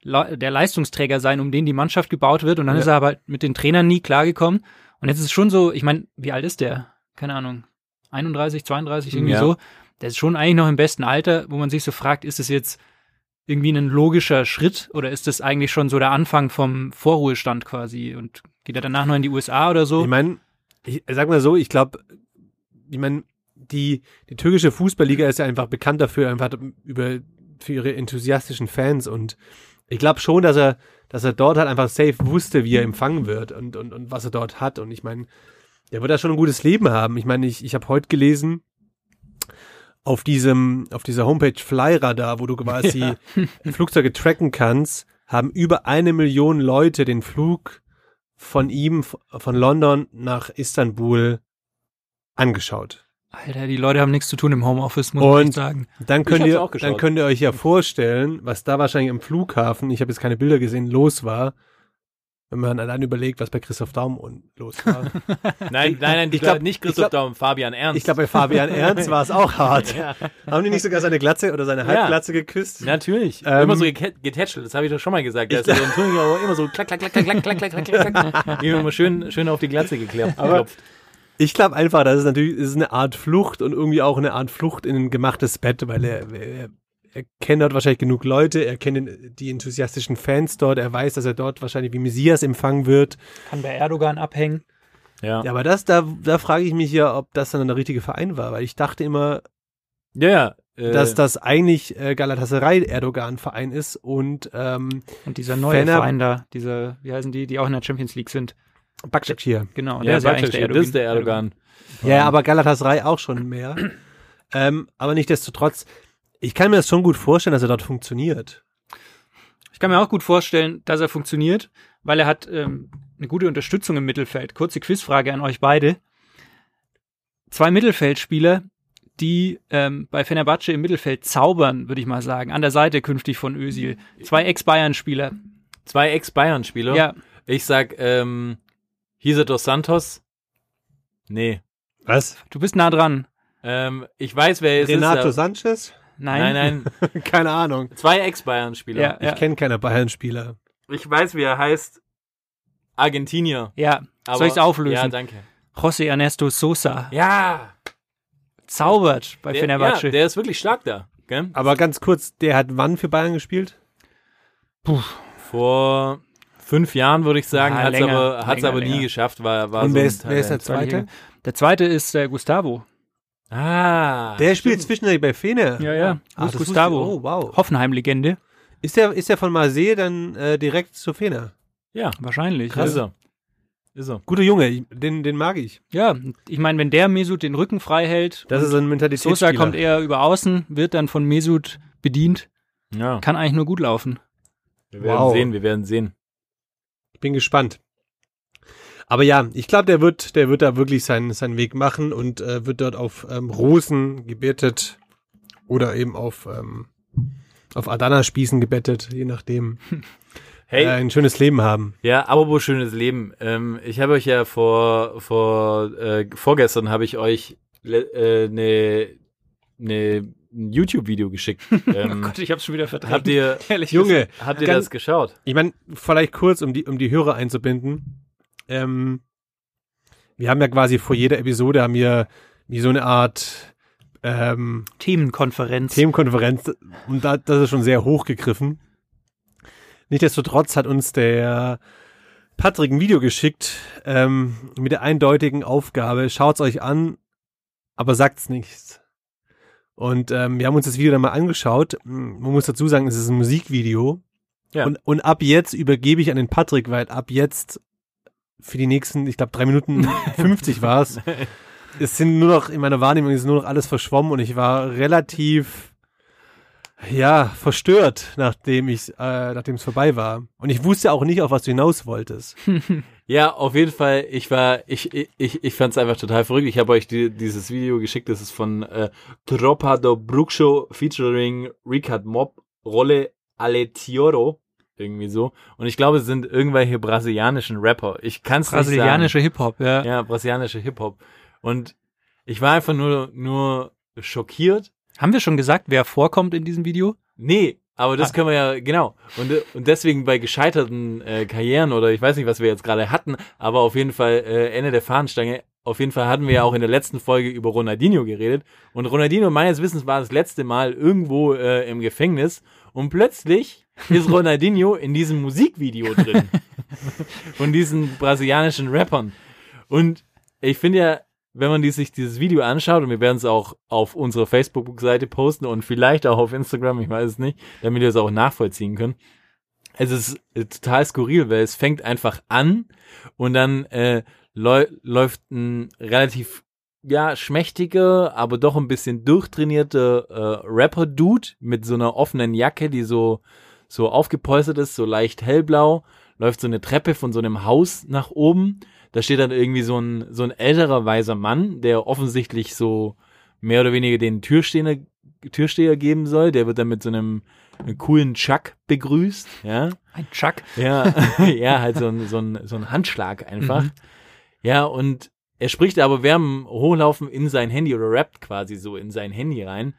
der Leistungsträger sein, um den die Mannschaft gebaut wird und dann Ja. ist er aber mit den Trainern nie klargekommen. Und jetzt ist es schon so, ich meine, wie alt ist der? Keine Ahnung. 31, 32, irgendwie Ja. so. Der ist schon eigentlich noch im besten Alter, wo man sich so fragt, ist es jetzt irgendwie ein logischer Schritt oder ist das eigentlich schon so der Anfang vom Vorruhestand quasi und geht er danach noch in die USA oder so? Ich meine, ich sag mal so, ich glaube, ich meine, die, die türkische Fußballliga ist ja einfach bekannt dafür, einfach über für ihre enthusiastischen Fans und ich glaube schon, dass er, dass er dort halt einfach safe wusste, wie er empfangen wird und, und, und was er dort hat. Und ich meine, der wird da schon ein gutes Leben haben. Ich meine, ich, ich habe heute gelesen, auf diesem, auf dieser Homepage Flyradar, wo du quasi Flugzeuge tracken kannst, haben über eine Million Leute den Flug von ihm, von London nach Istanbul angeschaut. Alter, die Leute haben nichts zu tun im Homeoffice, muss Und echt sagen. Dann könnt, ihr, dann könnt ihr euch ja vorstellen, was da wahrscheinlich am Flughafen, ich habe jetzt keine Bilder gesehen, los war, wenn man allein überlegt, was bei Christoph Daum los war. Nein, nein, nein, Ich ich glaub- glaub, nicht ich Christoph glaub- Daum, Fabian Ernst. ich glaube, bei Fabian Ernst war es auch hart. Haben die nicht sogar seine Glatze oder seine Halbglatze geküsst? Natürlich. Ähm, immer so getätschelt, das habe ich doch schon mal gesagt. Der ist ja so ein Tuning, aber immer so klack, klack, klack, klack, klack, klack, klack, klack, klack. Immer schön, schön auf die Glatze geklappt. geklopft. Ich glaube einfach, das ist natürlich das ist eine Art Flucht und irgendwie auch eine Art Flucht in ein gemachtes Bett, weil er, er, er kennt dort wahrscheinlich genug Leute, er kennt den, die enthusiastischen Fans dort, er weiß, dass er dort wahrscheinlich wie Messias empfangen wird. Kann bei Erdogan abhängen. Ja. Ja, aber das, da, da frage ich mich ja, ob das dann der richtige Verein war, weil ich dachte immer, Ja, ja. Äh, dass das eigentlich äh, Galatasaray Erdogan-Verein ist und ähm, Und dieser neue Fener- Verein da, diese, wie heißen die, die auch in der Champions League sind. Bakshakir. Genau, ja, der ist ja eigentlich der das ist der Erdogan. Ja, ja, aber Galatasaray auch schon mehr. ähm, aber nichtsdestotrotz, ich kann mir das schon gut vorstellen, dass er dort funktioniert. Ich kann mir auch gut vorstellen, dass er funktioniert, weil er hat ähm, eine gute Unterstützung im Mittelfeld. Kurze Quizfrage an euch beide. Zwei Mittelfeldspieler, die ähm, bei Fenerbahce im Mittelfeld zaubern, würde ich mal sagen, an der Seite künftig von Özil. Zwei Ex-Bayern-Spieler. Zwei Ex-Bayern-Spieler. Ja, Ich sag, ähm, Hisa dos Santos. Nee. Was? du bist nah dran. Ähm, ich weiß, wer es Renato ist. Sanchez? Nein. Nein, nein. Keine Ahnung. Zwei Ex-Bayern-Spieler. Ja, Ich kenne keine Bayern-Spieler. Ich weiß, wie er heißt. Argentinier. Ja, Aber, soll ich es auflösen? Ja, danke. José Ernesto Sosa Ja. zaubert bei Der, Fenerbahce. ja, der ist wirklich stark da. Gell? Aber ganz kurz, der hat wann für Bayern gespielt? Vor fünf Jahren würde ich sagen, Ja, hat's länger, aber, hat's länger, aber nie länger. geschafft. War, war Und so wer ein ist, wer ist der. Zweite? der zweite ist äh, Gustavo. Ah. Der spielt zwischendurch bei Fener. Ja, ja. Ah, Luis das Gustavo. Oh, wow. Hoffenheim-Legende. Ist der, ist der von Marseille dann äh, direkt zu Fener? Ja, Wahrscheinlich. ist Ja. er. Ist er. Guter Junge, den, den mag ich. ja, ich meine, wenn der Mesut den Rücken frei hält, Das ist ein Mentalitätsspieler. Sosa kommt eher über außen, wird dann von Mesut bedient, Ja. kann eigentlich nur gut laufen. Wir werden Wow. sehen, wir werden sehen. Ich bin gespannt. Aber ja, ich glaube, der wird, der wird da wirklich seinen, seinen Weg machen und äh, wird dort auf ähm, Rosen gebettet oder eben auf, ähm, auf Adana-Spießen gebettet, je nachdem. Hey, Äh, ein schönes Leben haben. Ja, apropos schönes Leben. Ähm, ich habe euch ja vor, vor äh, vorgestern habe ich euch eine äh, ne, ne, ein YouTube-Video geschickt. Ähm, ich hab's schon wieder verdrängt. habt ihr, Ehrlich Junge, habt ihr Ganz- das geschaut? Ich meine, vielleicht kurz, um die, um die Hörer einzubinden. Ähm, wir haben ja quasi vor jeder Episode haben wir wie so eine Art ähm, Themenkonferenz. Themenkonferenz und da, das ist schon sehr hochgegriffen. Nichtsdestotrotz hat uns der Patrick ein Video geschickt ähm, mit der eindeutigen Aufgabe, schaut's euch an, aber sagt's nichts. Und ähm, wir haben uns das Video dann mal angeschaut. Man muss dazu sagen, es ist ein Musikvideo. Ja. Und, und ab jetzt übergebe ich an den Patrick, weil ab jetzt für die nächsten, ich glaube, drei Minuten 50 war's. Es sind nur noch, in meiner Wahrnehmung ist nur noch alles verschwommen und ich war relativ, ja, verstört, nachdem ich, äh, nachdem es vorbei war. Und ich wusste auch nicht, auf was du hinaus wolltest. Ja, auf jeden Fall. Ich war, ich, ich, ich, ich fand es einfach total verrückt. Ich habe euch die, dieses Video geschickt. Das ist von äh, Tropa do Bruxo featuring Ricard Mob, Rolle Aletioro. Irgendwie so. Und ich glaube, es sind irgendwelche brasilianischen Rapper. Ich kann es nicht sagen. Brasilianische Hip-Hop, ja. Ja, brasilianische Hip-Hop. Und ich war einfach nur, nur schockiert. Haben wir schon gesagt, wer vorkommt in diesem Video? Nee, aber das Ah. können wir ja, genau. Und, und deswegen bei gescheiterten äh, Karrieren oder ich weiß nicht, was wir jetzt gerade hatten, aber auf jeden Fall äh, Ende der Fahnenstange. Auf jeden Fall hatten wir ja auch in der letzten Folge über Ronaldinho geredet. Und Ronaldinho meines Wissens war das letzte Mal irgendwo äh, im Gefängnis. Und plötzlich ist Ronaldinho in diesem Musikvideo drin. Von diesen brasilianischen Rappern. Und ich finde ja, wenn man die, sich dieses Video anschaut, und wir werden es auch auf unserer Facebook-Seite posten und vielleicht auch auf Instagram, ich weiß es nicht, damit ihr es auch nachvollziehen könnt. Es ist äh, total skurril, weil es fängt einfach an und dann äh, läu läuft ein relativ ja schmächtiger, aber doch ein bisschen durchtrainierter äh, Rapper-Dude mit so einer offenen Jacke, die so so aufgepolstert ist, so leicht hellblau, läuft so eine Treppe von so einem Haus nach oben. Da steht dann irgendwie so ein so ein älterer weiser Mann, der offensichtlich so mehr oder weniger den Türsteher Türsteher geben soll. Der wird dann mit so einem coolen Chuck begrüßt, ja. Ein Chuck. Ja, ja, halt so ein, so ein, so ein Handschlag einfach. Ja, und er spricht aber während Hochlaufen in sein Handy oder rappt quasi so in sein Handy rein.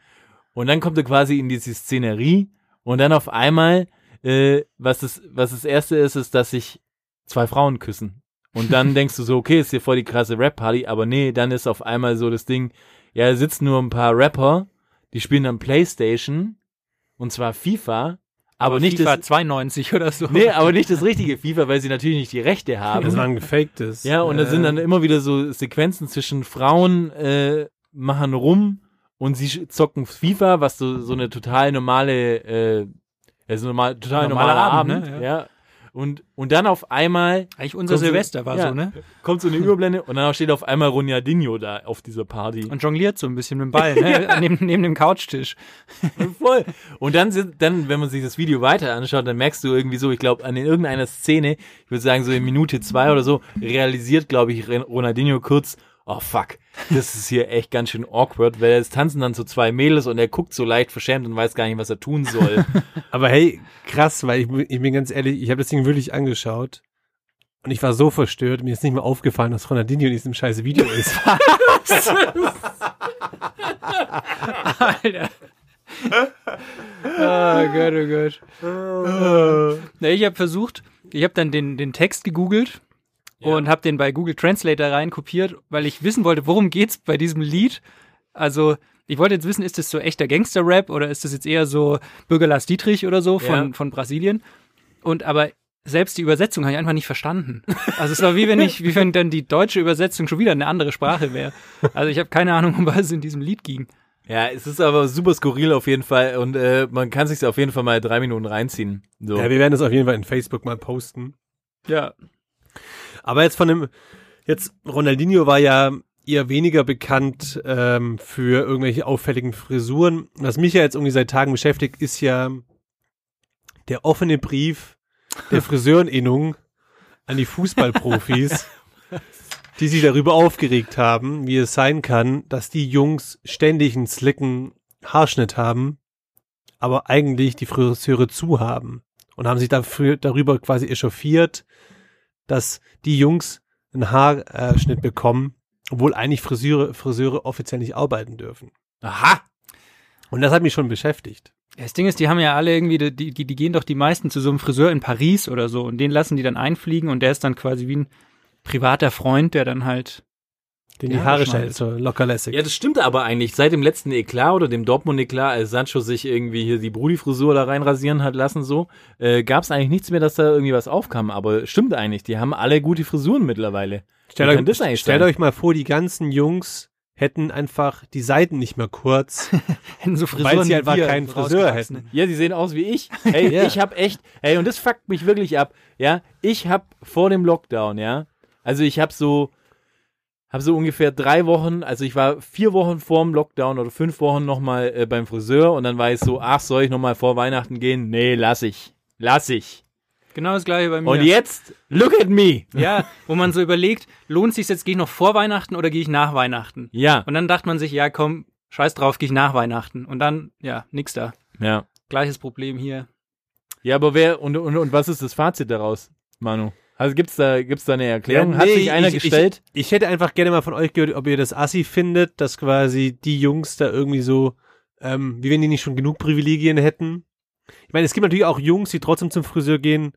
Und dann kommt er quasi in diese Szenerie und dann auf einmal, äh, was das, was das erste ist, ist, dass sich zwei Frauen küssen. Und dann denkst du so, okay, ist hier voll die krasse Rap-Party, aber nee, dann ist auf einmal so das Ding, ja, da sitzen nur ein paar Rapper, die spielen dann Playstation, und zwar FIFA, aber, nicht FIFA das, 92 oder so. Nee, aber nicht das richtige FIFA, weil sie natürlich nicht die Rechte haben. Das war ein gefaktes. ja, und da sind dann immer wieder so Sequenzen zwischen Frauen äh, machen rum und sie zocken FIFA, was so so eine total normale, äh, also normal, total Normaler normaler Abend, Abend, ne? ja. Ja. Und und dann auf einmal Eigentlich unser Kommt so- Silvester war ja. so, ne? kommt so eine Überblende und dann steht auf einmal Ronaldinho da auf dieser Party. Und jongliert so ein bisschen mit dem Ball, ne? neben, neben dem Couchtisch. Voll. Und dann sind, dann, wenn man sich das Video weiter anschaut, dann merkst du irgendwie so, ich glaube, an irgendeiner Szene, ich würde sagen so in Minute zwei oder so, realisiert, glaube ich, Ronaldinho kurz, oh fuck, das ist hier echt ganz schön awkward, weil es tanzen dann so zwei Mädels und er guckt so leicht verschämt und weiß gar nicht, was er tun soll. Aber hey, krass, weil ich, ich bin ganz ehrlich, ich habe das Ding wirklich angeschaut und ich war so verstört, mir ist nicht mehr aufgefallen, dass Ronaldinho in diesem scheiß Video ist. Alter. oh Gott, oh Gott. Na, ich habe versucht, ich habe dann den, den Text gegoogelt und habe den bei Google Translator rein kopiert, weil ich wissen wollte, worum geht's bei diesem Lied. Also, ich wollte jetzt wissen, ist das so echter Gangster-Rap oder ist das jetzt eher so Bürger Lars Dietrich oder so von, Ja. von Brasilien? Und aber selbst die Übersetzung habe ich einfach nicht verstanden. Also es war wie wenn ich, wie wenn dann die deutsche Übersetzung schon wieder eine andere Sprache wäre. Also ich habe keine Ahnung, um was es in diesem Lied ging. ja, es ist aber super skurril auf jeden Fall und äh, man kann sich auf jeden Fall mal drei Minuten reinziehen. So. ja, wir werden das auf jeden Fall in Facebook mal posten. Ja. Aber jetzt von dem, jetzt Ronaldinho war ja eher weniger bekannt ähm, für irgendwelche auffälligen Frisuren. Was mich ja jetzt irgendwie seit Tagen beschäftigt, ist ja der offene Brief der Friseurinnung an die Fußballprofis, die sich darüber aufgeregt haben, wie es sein kann, dass die Jungs ständig einen slicken Haarschnitt haben, aber eigentlich die Friseure zu haben und haben sich dafür, darüber quasi echauffiert, dass die Jungs einen Haarschnitt bekommen, obwohl eigentlich Friseure, Friseure offiziell nicht arbeiten dürfen. Aha! Und das hat mich schon beschäftigt. Das Ding ist, die haben ja alle irgendwie, die, die, die gehen doch die meisten zu so einem Friseur in Paris oder so und den lassen die dann einfliegen und der ist dann quasi wie ein privater Freund, der dann halt Den Die die Haare schneidet. so locker lässig. Ja, das stimmt aber eigentlich. Seit dem letzten Eklat oder dem Dortmund-Eklat, als Sancho sich irgendwie hier die Brudi-Frisur da reinrasieren hat lassen, so, äh, gab es eigentlich nichts mehr, dass da irgendwie was aufkam. Aber stimmt eigentlich, die haben alle gute Frisuren mittlerweile. Stellt, euch, stellt euch mal vor, die ganzen Jungs hätten einfach die Seiten nicht mehr kurz, hätten so weil Frisuren sie wie einfach keinen Friseur hätten. Ja, sie sehen aus wie ich. Hey, Ja. ich hab echt, hey, und das fuckt mich wirklich ab. Ja, ich hab vor dem Lockdown, ja, also ich hab so, hab so ungefähr drei Wochen, also ich war vier Wochen vorm Lockdown oder fünf Wochen nochmal äh, beim Friseur und dann war ich so, ach, soll ich nochmal vor Weihnachten gehen? Nee, lass ich. Lass ich. Genau das gleiche bei mir. Und jetzt, look at me. Ja, wo man so überlegt, lohnt sich jetzt, gehe ich noch vor Weihnachten oder gehe ich nach Weihnachten? Ja, Und dann dachte man sich, ja komm, scheiß drauf, gehe ich nach Weihnachten. Und dann, ja, nix da. ja. Gleiches Problem hier. Ja, aber wer, und, und, und was ist das Fazit daraus, Manu? Also gibt's da, gibt's da eine Erklärung? Ja, Hat nee, sich einer ich, gestellt? Ich, ich hätte einfach gerne mal von euch gehört, ob ihr das Assi findet, dass quasi die Jungs da irgendwie so, ähm, wie wenn die nicht schon genug Privilegien hätten. Ich meine, es gibt natürlich auch Jungs, die trotzdem zum Friseur gehen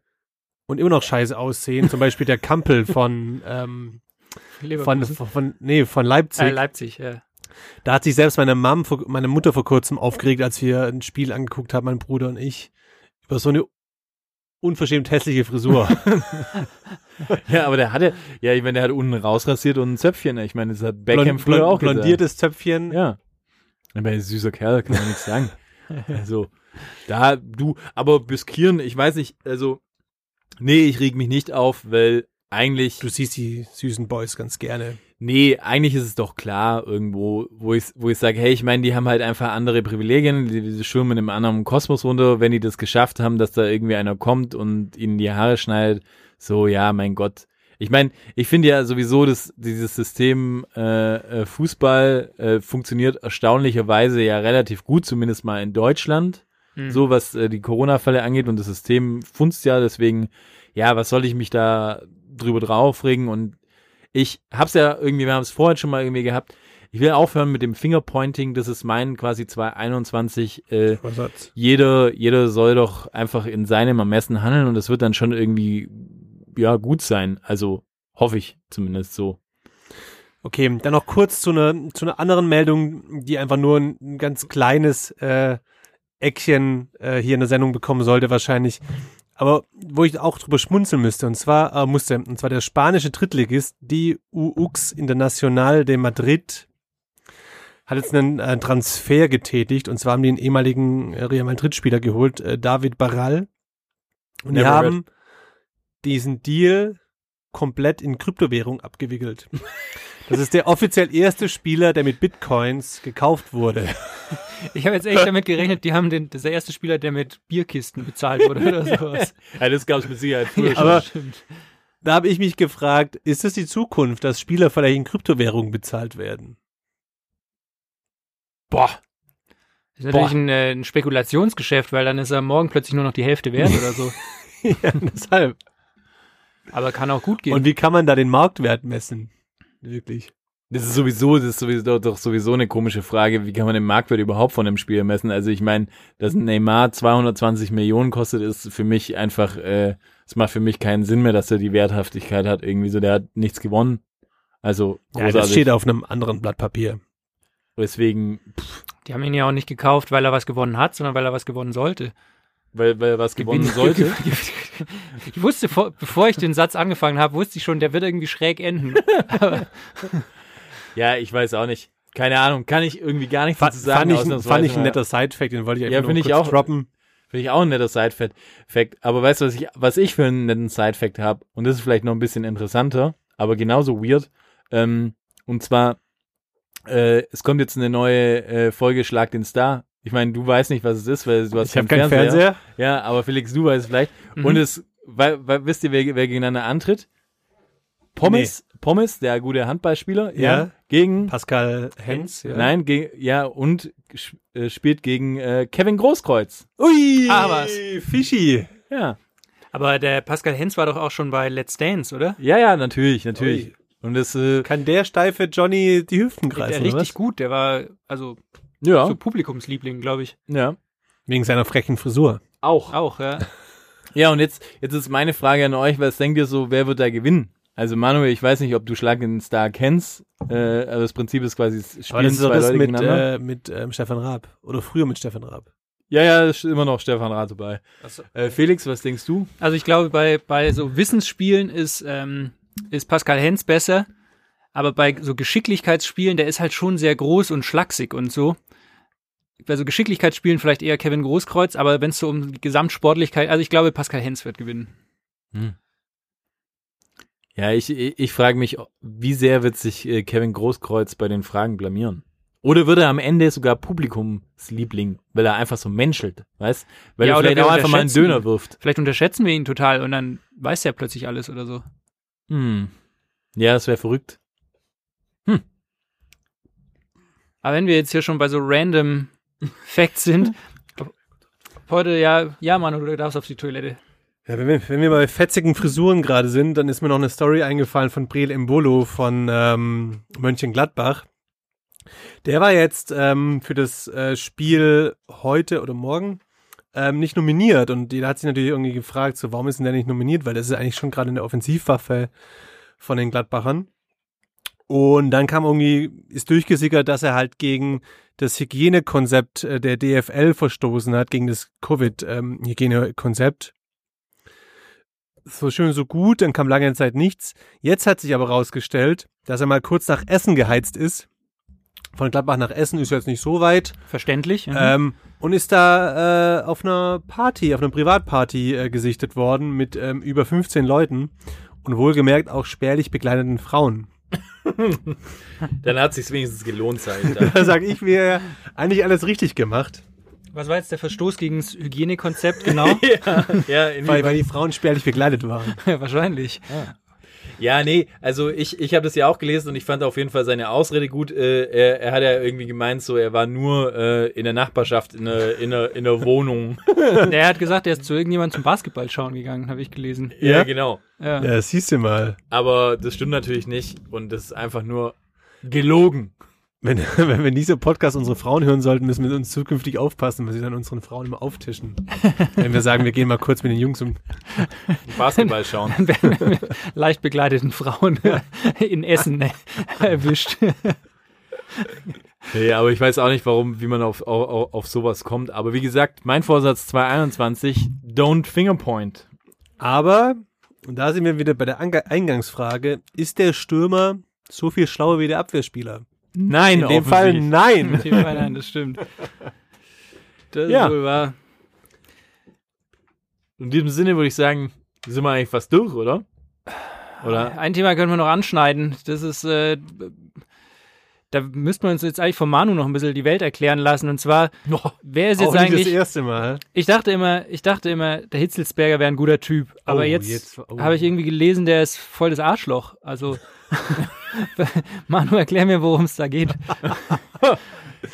und immer noch scheiße aussehen. Zum Beispiel der Kampel von, ähm, von, von, von, nee, von Leipzig. äh, Leipzig, ja. Da hat sich selbst meine Mom, meine Mutter vor kurzem aufgeregt, als wir ein Spiel angeguckt haben, mein Bruder und ich, über so eine unverschämt hässliche Frisur. Ja, aber der hatte, ja, ich meine, der hat unten rausrasiert und ein Zöpfchen. Ich meine, das hat Beckham Blond- früher auch gesagt. blondiertes Zöpfchen. Ja. Aber er ein süßer Kerl, kann man nichts sagen. Also, da, du, aber bis Kirn, ich weiß nicht, also, nee, ich reg mich nicht auf, weil eigentlich, Du siehst die süßen Boys ganz gerne. Nee, eigentlich ist es doch klar irgendwo, wo ich, wo ich sage, hey, ich meine, die haben halt einfach andere Privilegien, die, die schwimmen im anderen Kosmos runter, wenn die das geschafft haben, dass da irgendwie einer kommt und ihnen die Haare schneidet, so, ja, mein Gott. Ich meine, ich finde ja sowieso, dass dieses System äh, äh, Fußball äh, funktioniert erstaunlicherweise ja relativ gut, zumindest mal in Deutschland, Mhm. so was äh, die Corona-Fälle angeht und das System funzt ja, deswegen, ja, was soll ich mich da drüber draufregen und ich hab's ja irgendwie, wir haben es vorhin schon mal irgendwie gehabt, ich will aufhören mit dem Fingerpointing, das ist mein quasi 2021, äh, jeder, jeder soll doch einfach in seinem Ermessen handeln und es wird dann schon irgendwie, ja, gut sein. Also hoffe ich zumindest so. Okay, dann noch kurz zu einer zu einer anderen Meldung, die einfach nur ein, ein ganz kleines äh, Eckchen äh, hier in der Sendung bekommen sollte wahrscheinlich. Aber wo ich auch drüber schmunzeln müsste, und zwar äh, musste, und zwar der spanische Drittligist, die UX Internacional de Madrid, hat jetzt einen äh, Transfer getätigt, und zwar haben die einen ehemaligen äh, Real Madrid-Spieler geholt, äh, David Barral. Und die Never haben diesen Deal komplett in Kryptowährung abgewickelt. Das ist der offiziell erste Spieler, der mit Bitcoins gekauft wurde. Ich habe jetzt echt damit gerechnet, die haben den, das ist der erste Spieler, der mit Bierkisten bezahlt wurde oder sowas. Ja, das gab's mit Sicherheit früher Ja, aber- stimmt. Da habe ich mich gefragt, ist es die Zukunft, dass Spieler vielleicht in Kryptowährungen bezahlt werden? Boah. Das ist natürlich ein, äh, ein Spekulationsgeschäft, weil dann ist er morgen plötzlich nur noch die Hälfte wert oder so. ja, deshalb. Aber kann auch gut gehen. Und wie kann man da den Marktwert messen? Wirklich. Das ist sowieso, das ist sowieso doch sowieso eine komische Frage. Wie kann man den Marktwert überhaupt von einem Spiel messen? Also ich meine, dass ein Neymar 220 Millionen kostet, ist für mich einfach, äh, es macht für mich keinen Sinn mehr, dass er die Werthaftigkeit hat. Irgendwie so, der hat nichts gewonnen. Also Ja, das großartig. steht auf einem anderen Blatt Papier. Deswegen, pff, die haben ihn ja auch nicht gekauft, weil er was gewonnen hat, sondern weil er was gewonnen sollte. Weil, weil was gewonnen sollte. Ich wusste, vor, bevor ich den Satz angefangen habe, wusste ich schon, der wird irgendwie schräg enden. Ja, ich weiß auch nicht. Keine Ahnung, kann ich irgendwie gar nichts Fand, dazu sagen. fand, ich, fand ich ein netter Side-Fact, den wollte ich Ja, einfach nur finde ich kurz auch. droppen. Finde ich auch ein netter Side-Fact. Fact. Aber weißt du, was ich, was ich für einen netten Side-Fact habe? Und das ist vielleicht noch ein bisschen interessanter, aber genauso weird. Ähm, und zwar, äh, es kommt jetzt eine neue äh, Folge Schlag den Star. Ich meine, du weißt nicht, was es ist, weil du hast Ich habe keinen Fernseher. Ja, aber Felix, du weißt es vielleicht. Mhm. Und es, weil, weil, wisst ihr, wer, wer gegeneinander antritt? Pommes, Pommes, der gute Handballspieler, ja, Ja. gegen, Pascal Hens. Ja. nein, gegen, ja, und äh, spielt gegen äh, Kevin Großkreuz. Ui, Ah, was. Fischi. Ja, Aber der Pascal Hens war doch auch schon bei Let's Dance, oder? ja, ja, natürlich, natürlich. Ui. Und das, äh, Kann der steife Johnny die Hüften Der greifen, oder richtig was? gut, der war also ja, so Publikumsliebling, glaube ich. ja, Wegen seiner frechen Frisur. auch. Auch, ja. Ja, und jetzt, jetzt ist meine Frage an euch, was denkt ihr so, wer wird da gewinnen? Also Manuel, ich weiß nicht, ob du Schlag den Star kennst, äh, aber das Prinzip ist quasi, es Aber spielen das ist zwei das Leute mit, gegeneinander. äh, mit ähm, Stefan Raab. Oder früher mit Stefan Raab. Ja, ja, ist immer noch Stefan Rath dabei. Achso. Äh, Felix, was denkst du? Also ich glaube, bei, bei so Wissensspielen ist, ähm, ist Pascal Hens besser. Aber bei so Geschicklichkeitsspielen, der ist halt schon sehr groß und schlaksig und so. Bei so Geschicklichkeitsspielen vielleicht eher Kevin Großkreuz, aber wenn es so um die Gesamtsportlichkeit, also ich glaube, Pascal Hens wird gewinnen. Ja, ich, ich, ich frage mich, wie sehr wird sich äh, Kevin Großkreuz bei den Fragen blamieren? Oder wird er am Ende sogar Publikumsliebling, weil er einfach so menschelt, weißt? Weil Ja, er vielleicht auch einfach mal einen Döner wirft. Vielleicht unterschätzen wir ihn total und dann weiß er plötzlich alles oder so. Hm. Ja, das wäre verrückt. Aber wenn wir jetzt hier schon bei so random Facts sind, heute ja, ja, Manu, du darfst auf die Toilette. Ja, wenn wir, wenn wir bei fetzigen Frisuren gerade sind, dann ist mir noch eine Story eingefallen von Breel Embolo von ähm, Mönchengladbach. Der war jetzt ähm, für das äh, Spiel heute oder morgen ähm, nicht nominiert und jeder hat sich natürlich irgendwie gefragt, so warum ist denn der nicht nominiert, weil das ist eigentlich schon gerade eine Offensivwaffe von den Gladbachern. Und dann kam irgendwie, ist durchgesickert, dass er halt gegen das Hygienekonzept äh, der DFL verstoßen hat, gegen das Covid-Hygienekonzept. so schön, so gut, dann kam lange Zeit nichts. Jetzt hat sich aber rausgestellt, dass er mal kurz nach Essen geheizt ist. Von Gladbach nach Essen ist jetzt nicht so weit. Verständlich. mhm. Ähm, und ist da äh, auf einer Party, auf einer Privatparty äh, gesichtet worden mit ähm, über 15 Leuten und wohlgemerkt auch spärlich bekleideten Frauen. Dann hat sich's wenigstens gelohnt, sag ich Da sag ich mir eigentlich alles richtig gemacht, Was war jetzt der Verstoß gegen das Hygienekonzept genau? ja, ja, weil, weil die Frauen spärlich bekleidet waren. ja, wahrscheinlich. Ja, nee, also ich, ich habe das ja auch gelesen und ich fand auf jeden Fall seine Ausrede gut. Äh, er, er hat ja irgendwie gemeint, so er war nur äh, in der Nachbarschaft in der, in der, in der Wohnung. Er hat gesagt, er ist zu irgendjemandem zum Basketball schauen gegangen, habe ich gelesen. ja, Ja? genau. Ja. Ja, das siehst du mal. Aber das stimmt natürlich nicht und das ist einfach nur gelogen. Wenn, wenn wir diese Podcast unsere Frauen hören sollten, müssen wir uns zukünftig aufpassen, weil sie dann unseren Frauen immer auftischen. wenn wir sagen, wir gehen mal kurz mit den Jungs um. Basketball schauen. Leicht bekleideten Frauen in Essen äh, erwischt. Nee, aber ich weiß auch nicht, warum, wie man auf, auf, auf sowas kommt. Aber wie gesagt, mein Vorsatz 2021, don't fingerpoint. Aber, und da sind wir wieder bei der Eingangsfrage, ist der Stürmer so viel schlauer wie der Abwehrspieler? Nein, In dem Fall nein. Die Nein, das stimmt. Das Ja. ist wohl wahr. In diesem Sinne würde ich sagen, sind wir eigentlich fast durch, oder? Oder? Ein Thema können wir noch anschneiden. Das ist, äh, da müssten wir uns jetzt eigentlich von Manu noch ein bisschen die Welt erklären lassen. Und zwar, wer ist jetzt Auch nicht das eigentlich. erste Mal. Ich dachte immer, ich dachte immer, der Hitzelsberger wäre ein guter Typ. Aber Oh, jetzt, jetzt- oh. habe ich irgendwie gelesen, der ist voll das Arschloch. Also, Manu, erklär mir, worum es da geht.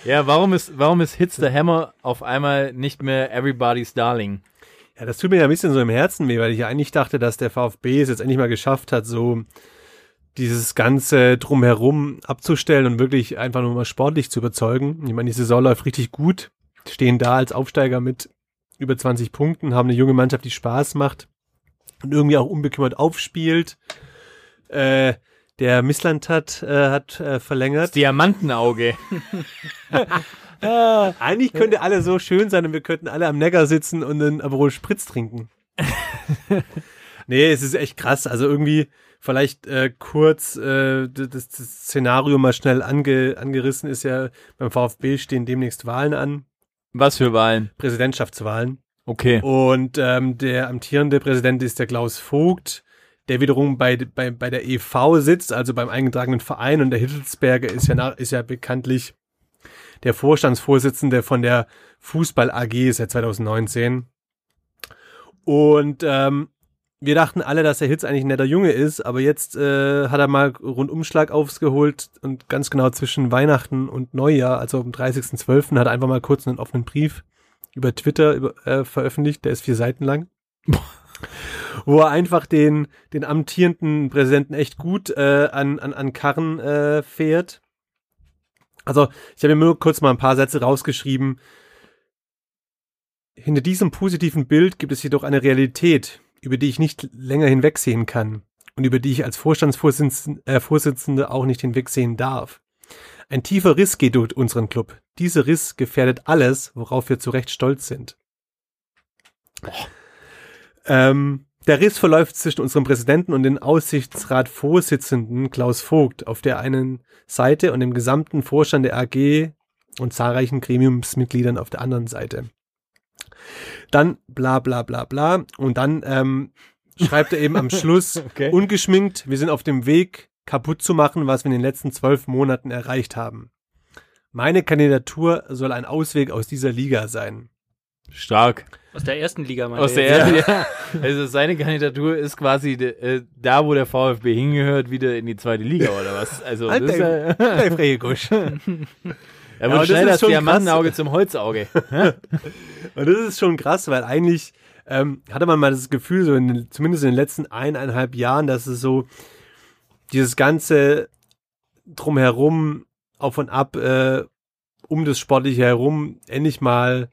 Ja, warum ist, warum ist Hits the Hammer auf einmal nicht mehr Everybody's Darling? Ja, das tut mir ja ein bisschen so im Herzen weh, weil ich ja eigentlich dachte, dass der VfB es jetzt endlich mal geschafft hat, so dieses Ganze drumherum abzustellen und wirklich einfach nur mal sportlich zu überzeugen. Ich meine, die Saison läuft richtig gut, stehen da als Aufsteiger mit über 20 Punkten, haben eine junge Mannschaft, die Spaß macht und irgendwie auch unbekümmert aufspielt. Äh, der Misslandtat äh, hat äh, verlängert. Diamantenauge. Eigentlich könnte alle so schön sein und wir könnten alle am Neckar sitzen und einen Aperol Spritz trinken. nee, es ist echt krass. Also irgendwie vielleicht äh, kurz äh, das, das Szenario mal schnell ange, angerissen ist ja, beim VfB stehen demnächst Wahlen an, Was für Wahlen? Präsidentschaftswahlen. Okay. Und ähm, der amtierende Präsident ist der Klaus Vogt, der wiederum bei, bei, bei der EV sitzt, also beim eingetragenen Verein. Und der Hittelsberger ist ja, nach, ist ja bekanntlich der Vorstandsvorsitzende von der Fußball AG seit 2019. Und ähm, wir dachten alle, dass der Hitz eigentlich ein netter Junge ist, aber jetzt äh, hat er mal Rundumschlag aufgeholt und ganz genau zwischen Weihnachten und Neujahr, also am 30.12. hat er einfach mal kurz einen offenen Brief über Twitter über, äh, veröffentlicht, der ist vier Seiten lang. Wo er einfach den, den amtierenden Präsidenten echt gut äh, an, an, an Karren äh, fährt. Also, ich habe mir nur kurz mal ein paar Sätze rausgeschrieben. Hinter diesem positiven Bild gibt es jedoch eine Realität, über die ich nicht länger hinwegsehen kann und über die ich als Vorstandsvorsitzende äh, auch nicht hinwegsehen darf. Ein tiefer Riss geht durch unseren Club. Dieser Riss gefährdet alles, worauf wir zu Recht stolz sind. Ähm, der Riss verläuft zwischen unserem Präsidenten und den Aussichtsratvorsitzenden Klaus Vogt auf der einen Seite und dem gesamten Vorstand der AG und zahlreichen Gremiumsmitgliedern auf der anderen Seite. Dann bla bla bla bla und dann ähm, schreibt er eben am Schluss Okay. ungeschminkt, wir sind auf dem Weg kaputt zu machen, was wir in den letzten zwölf Monaten erreicht haben. Meine Kandidatur soll ein Ausweg aus dieser Liga sein. Stark. Aus der ersten Liga, meine Aus der ersten, ja. Also seine Kandidatur ist quasi de, äh, da, wo der VfB hingehört, wieder in die zweite Liga oder was? Also das ist, ja, Hey, Fregegusch. er Ja, wird das schnell ist das schon Diamantenauge zum Holzauge. Und das ist schon krass, weil eigentlich ähm, hatte man mal das Gefühl, so in den, zumindest in den letzten eineinhalb Jahren, dass es so dieses ganze drumherum, auf und ab, äh, um das Sportliche herum, endlich mal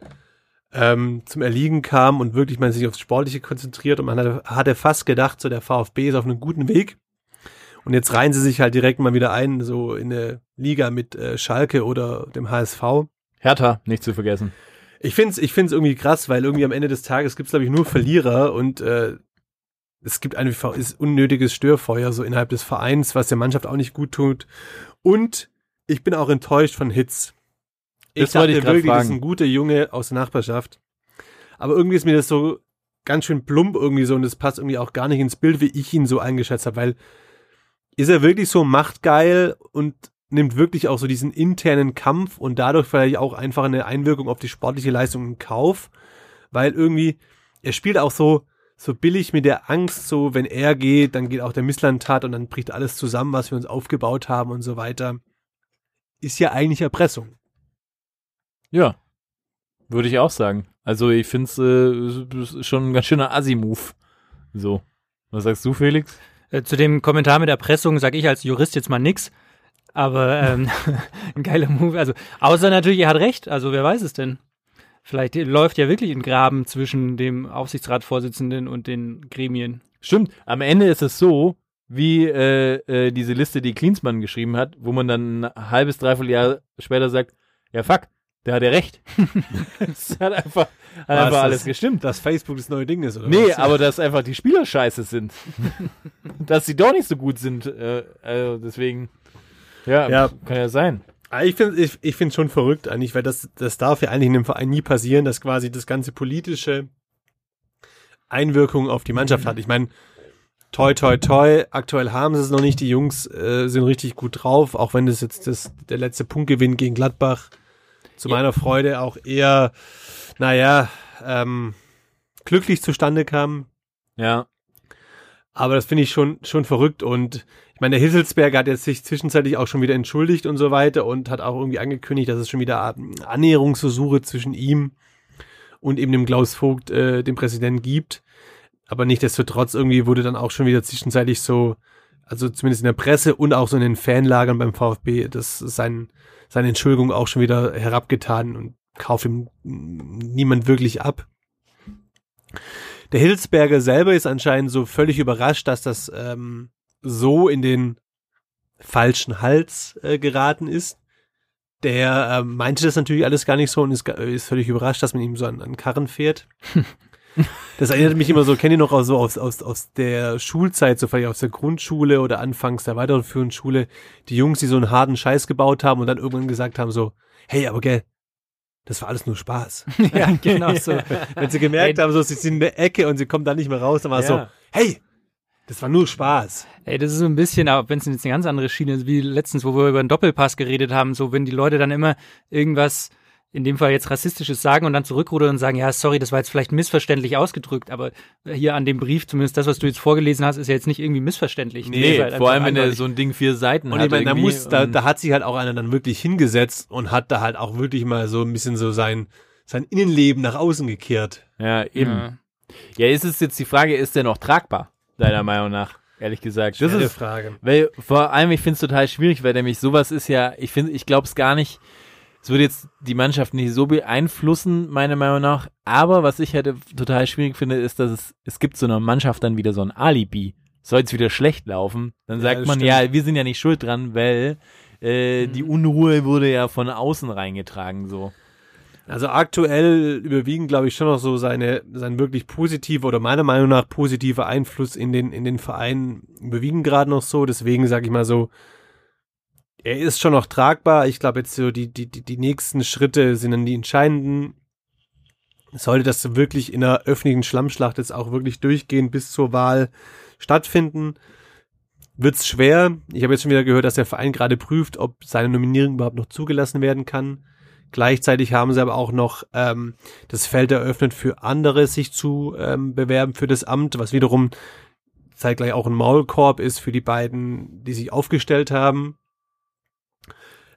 ähm, zum Erliegen kam und wirklich man sich aufs Sportliche konzentriert und man hatte, hatte fast gedacht, so der VfB ist auf einem guten Weg. Und jetzt reihen sie sich halt direkt mal wieder ein, so in eine Liga mit äh, Schalke oder dem HSV. Hertha, nicht zu vergessen. Ich find's, ich find's irgendwie krass, weil irgendwie am Ende des Tages gibt's glaube ich nur Verlierer und äh, es gibt einfach ist unnötiges Störfeuer so innerhalb des Vereins, was der Mannschaft auch nicht gut tut. Und ich bin auch enttäuscht von Hitz. Ich Das dachte ich wirklich, das ist fragen. ein guter Junge aus der Nachbarschaft. Aber irgendwie ist mir das so ganz schön plump irgendwie so und das passt irgendwie auch gar nicht ins Bild, wie ich ihn so eingeschätzt habe, weil ist er wirklich so machtgeil und nimmt wirklich auch so diesen internen Kampf und dadurch vielleicht auch einfach eine Einwirkung auf die sportliche Leistung in Kauf, weil irgendwie er spielt auch so so billig mit der Angst, so wenn er geht, dann geht auch der Misslandtat und dann bricht alles zusammen, was wir uns aufgebaut haben und so weiter. Ist ja eigentlich Erpressung. Ja. Würde ich auch sagen. Also ich finde es äh, schon ein ganz schöner Assi-Move. So. Was sagst du, Felix? Äh, Zu dem Kommentar mit Erpressung sage ich als Jurist jetzt mal nix. Aber ähm, ein geiler Move. Also, außer natürlich, er hat recht. Also, wer weiß es denn? Vielleicht läuft ja wirklich ein Graben zwischen dem Aufsichtsratsvorsitzenden und den Gremien. Stimmt. Am Ende ist es so, wie äh, äh, diese Liste, die Klinsmann geschrieben hat, wo man dann ein halbes, dreiviertel Jahr später sagt, ja fuck, der hat ja recht. Es hat einfach, hat Was, einfach das- alles gestimmt. Dass Facebook das neue Ding ist, oder Nee, was? aber dass einfach die Spieler scheiße sind. dass sie doch nicht so gut sind. Äh, also deswegen, ja, Ja. kann ja sein. Ah, Ich finde ich, ich find's schon verrückt eigentlich, weil das, das darf ja eigentlich in einem Verein nie passieren, dass quasi das ganze politische Einwirkung auf die Mannschaft hat. Ich meine, toi, toi, toi, aktuell haben sie es noch nicht, die Jungs äh, sind richtig gut drauf, auch wenn das jetzt das, der letzte Punktgewinn gegen Gladbach zu Ja. meiner Freude auch eher, naja, ähm, glücklich zustande kam. Ja. Aber das finde ich schon, schon verrückt und ich meine, der Hisselsberger hat jetzt sich zwischenzeitlich auch schon wieder entschuldigt und so weiter und hat auch irgendwie angekündigt, dass es schon wieder Annäherungsversuche zwischen ihm und eben dem Klaus Vogt, äh, dem Präsidenten, gibt. Aber nichtsdestotrotz irgendwie wurde dann auch schon wieder zwischenzeitlich so, also zumindest in der Presse und auch so in den Fanlagern beim VfB, das sein, seine Entschuldigung auch schon wieder herabgetan und kauft ihm niemand wirklich ab. Der Hilsberger selber ist anscheinend so völlig überrascht, dass das ähm, so in den falschen Hals äh, geraten ist. Der äh, meinte das natürlich alles gar nicht so und ist, ist völlig überrascht, dass man ihm so an, an Karren fährt. Das erinnert mich immer so, kennt ihr noch auch so aus, aus, aus der Schulzeit, so vielleicht aus der Grundschule oder anfangs der weiterführenden Schule, die Jungs, die so einen harten Scheiß gebaut haben und dann irgendwann gesagt haben so, hey, aber gell, das war alles nur Spaß. ja, genau so. Wenn sie gemerkt Ey. haben, so, sie sind in der Ecke und sie kommen da nicht mehr raus, dann war es so, Ja. hey, das war nur Spaß. Ey, das ist so ein bisschen, aber wenn es jetzt eine ganz andere Schiene ist, wie letztens, wo wir über einen Doppelpass geredet haben, so wenn die Leute dann immer irgendwas, in dem Fall jetzt rassistisches sagen und dann zurückrudern und sagen, ja, sorry, das war jetzt vielleicht missverständlich ausgedrückt, aber hier an dem Brief, zumindest das, was du jetzt vorgelesen hast, ist ja jetzt nicht irgendwie missverständlich. Das Nee, halt vor allem, wenn eindeutig. so ein Ding vier Seiten Und hat. ich meine, da muss, da, da hat sich halt auch einer dann wirklich hingesetzt und hat da halt auch wirklich mal so ein bisschen so sein, sein Innenleben nach außen gekehrt. Ja, eben. Ja. Ja. ist es jetzt die Frage, ist der noch tragbar? Deiner Meinung nach, ehrlich gesagt. Das Schwere ist, Frage. weil vor allem, ich finde es total schwierig, weil nämlich sowas ist ja, ich finde, ich glaube es gar nicht, es würde jetzt die Mannschaft nicht so beeinflussen, meiner Meinung nach. Aber was ich halt total schwierig finde, ist, dass es, es gibt so einer Mannschaft dann wieder so ein Alibi. Soll es wieder schlecht laufen, dann Ja, sagt das man, stimmt. ja, wir sind ja nicht schuld dran, weil äh, die Unruhe wurde ja von außen reingetragen, so. Also aktuell überwiegen, glaube ich, schon noch so seine, sein wirklich positiver oder meiner Meinung nach positiver Einfluss in den, in den Verein überwiegen gerade noch so. Deswegen sage ich mal so, er ist schon noch tragbar. Ich glaube jetzt so die, die, die, die nächsten Schritte sind dann die entscheidenden. Sollte das wirklich in der öffentlichen Schlammschlacht jetzt auch wirklich durchgehen bis zur Wahl stattfinden, wird's schwer. Ich habe jetzt schon wieder gehört, dass der Verein gerade prüft, ob seine Nominierung überhaupt noch zugelassen werden kann. Gleichzeitig haben sie aber auch noch ähm, das Feld eröffnet für andere, sich zu ähm, bewerben für das Amt, was wiederum zeitgleich auch ein Maulkorb ist für die beiden, die sich aufgestellt haben.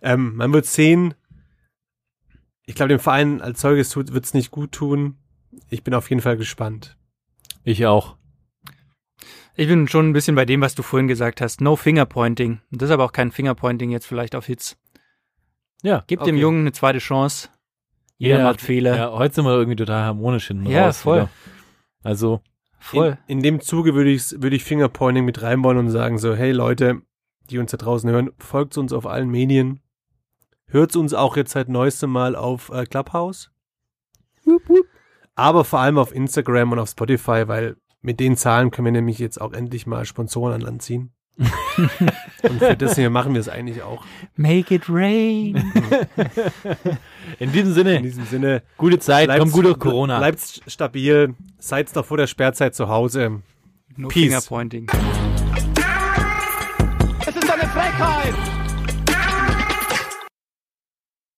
Ähm, man wird sehen. Ich glaube, dem Verein als solches wird es nicht gut tun. Ich bin auf jeden Fall gespannt. Ich auch. Ich bin schon ein bisschen bei dem, was du vorhin gesagt hast. No Fingerpointing. Das ist aber auch kein Fingerpointing jetzt vielleicht auf Hits. Ja. Gib dem Jungen eine zweite Chance. Jeder Ja, macht Fehler. Ja, heute sind wir irgendwie total harmonisch hinten Ja, raus. voll. Wieder. Also, Voll. In, in dem Zuge würde ich, würde ich Fingerpointing mit reinbauen und sagen so, hey Leute, die uns da draußen hören, folgt uns auf allen Medien. Hört uns auch jetzt seit neuestem Mal auf äh, Clubhouse. Aber vor allem auf Instagram und auf Spotify, weil mit den Zahlen können wir nämlich jetzt auch endlich mal Sponsoren an Land ziehen. und für das hier machen wir es eigentlich auch. Make it rain. in diesem In Sinne, diesem Sinne, gute Zeit, bleibt's- kommt gut durch Corona. Bleibt stabil, seid noch vor der Sperrzeit zu Hause. No Peace. Fingerpointing. Es ist eine Frechheit!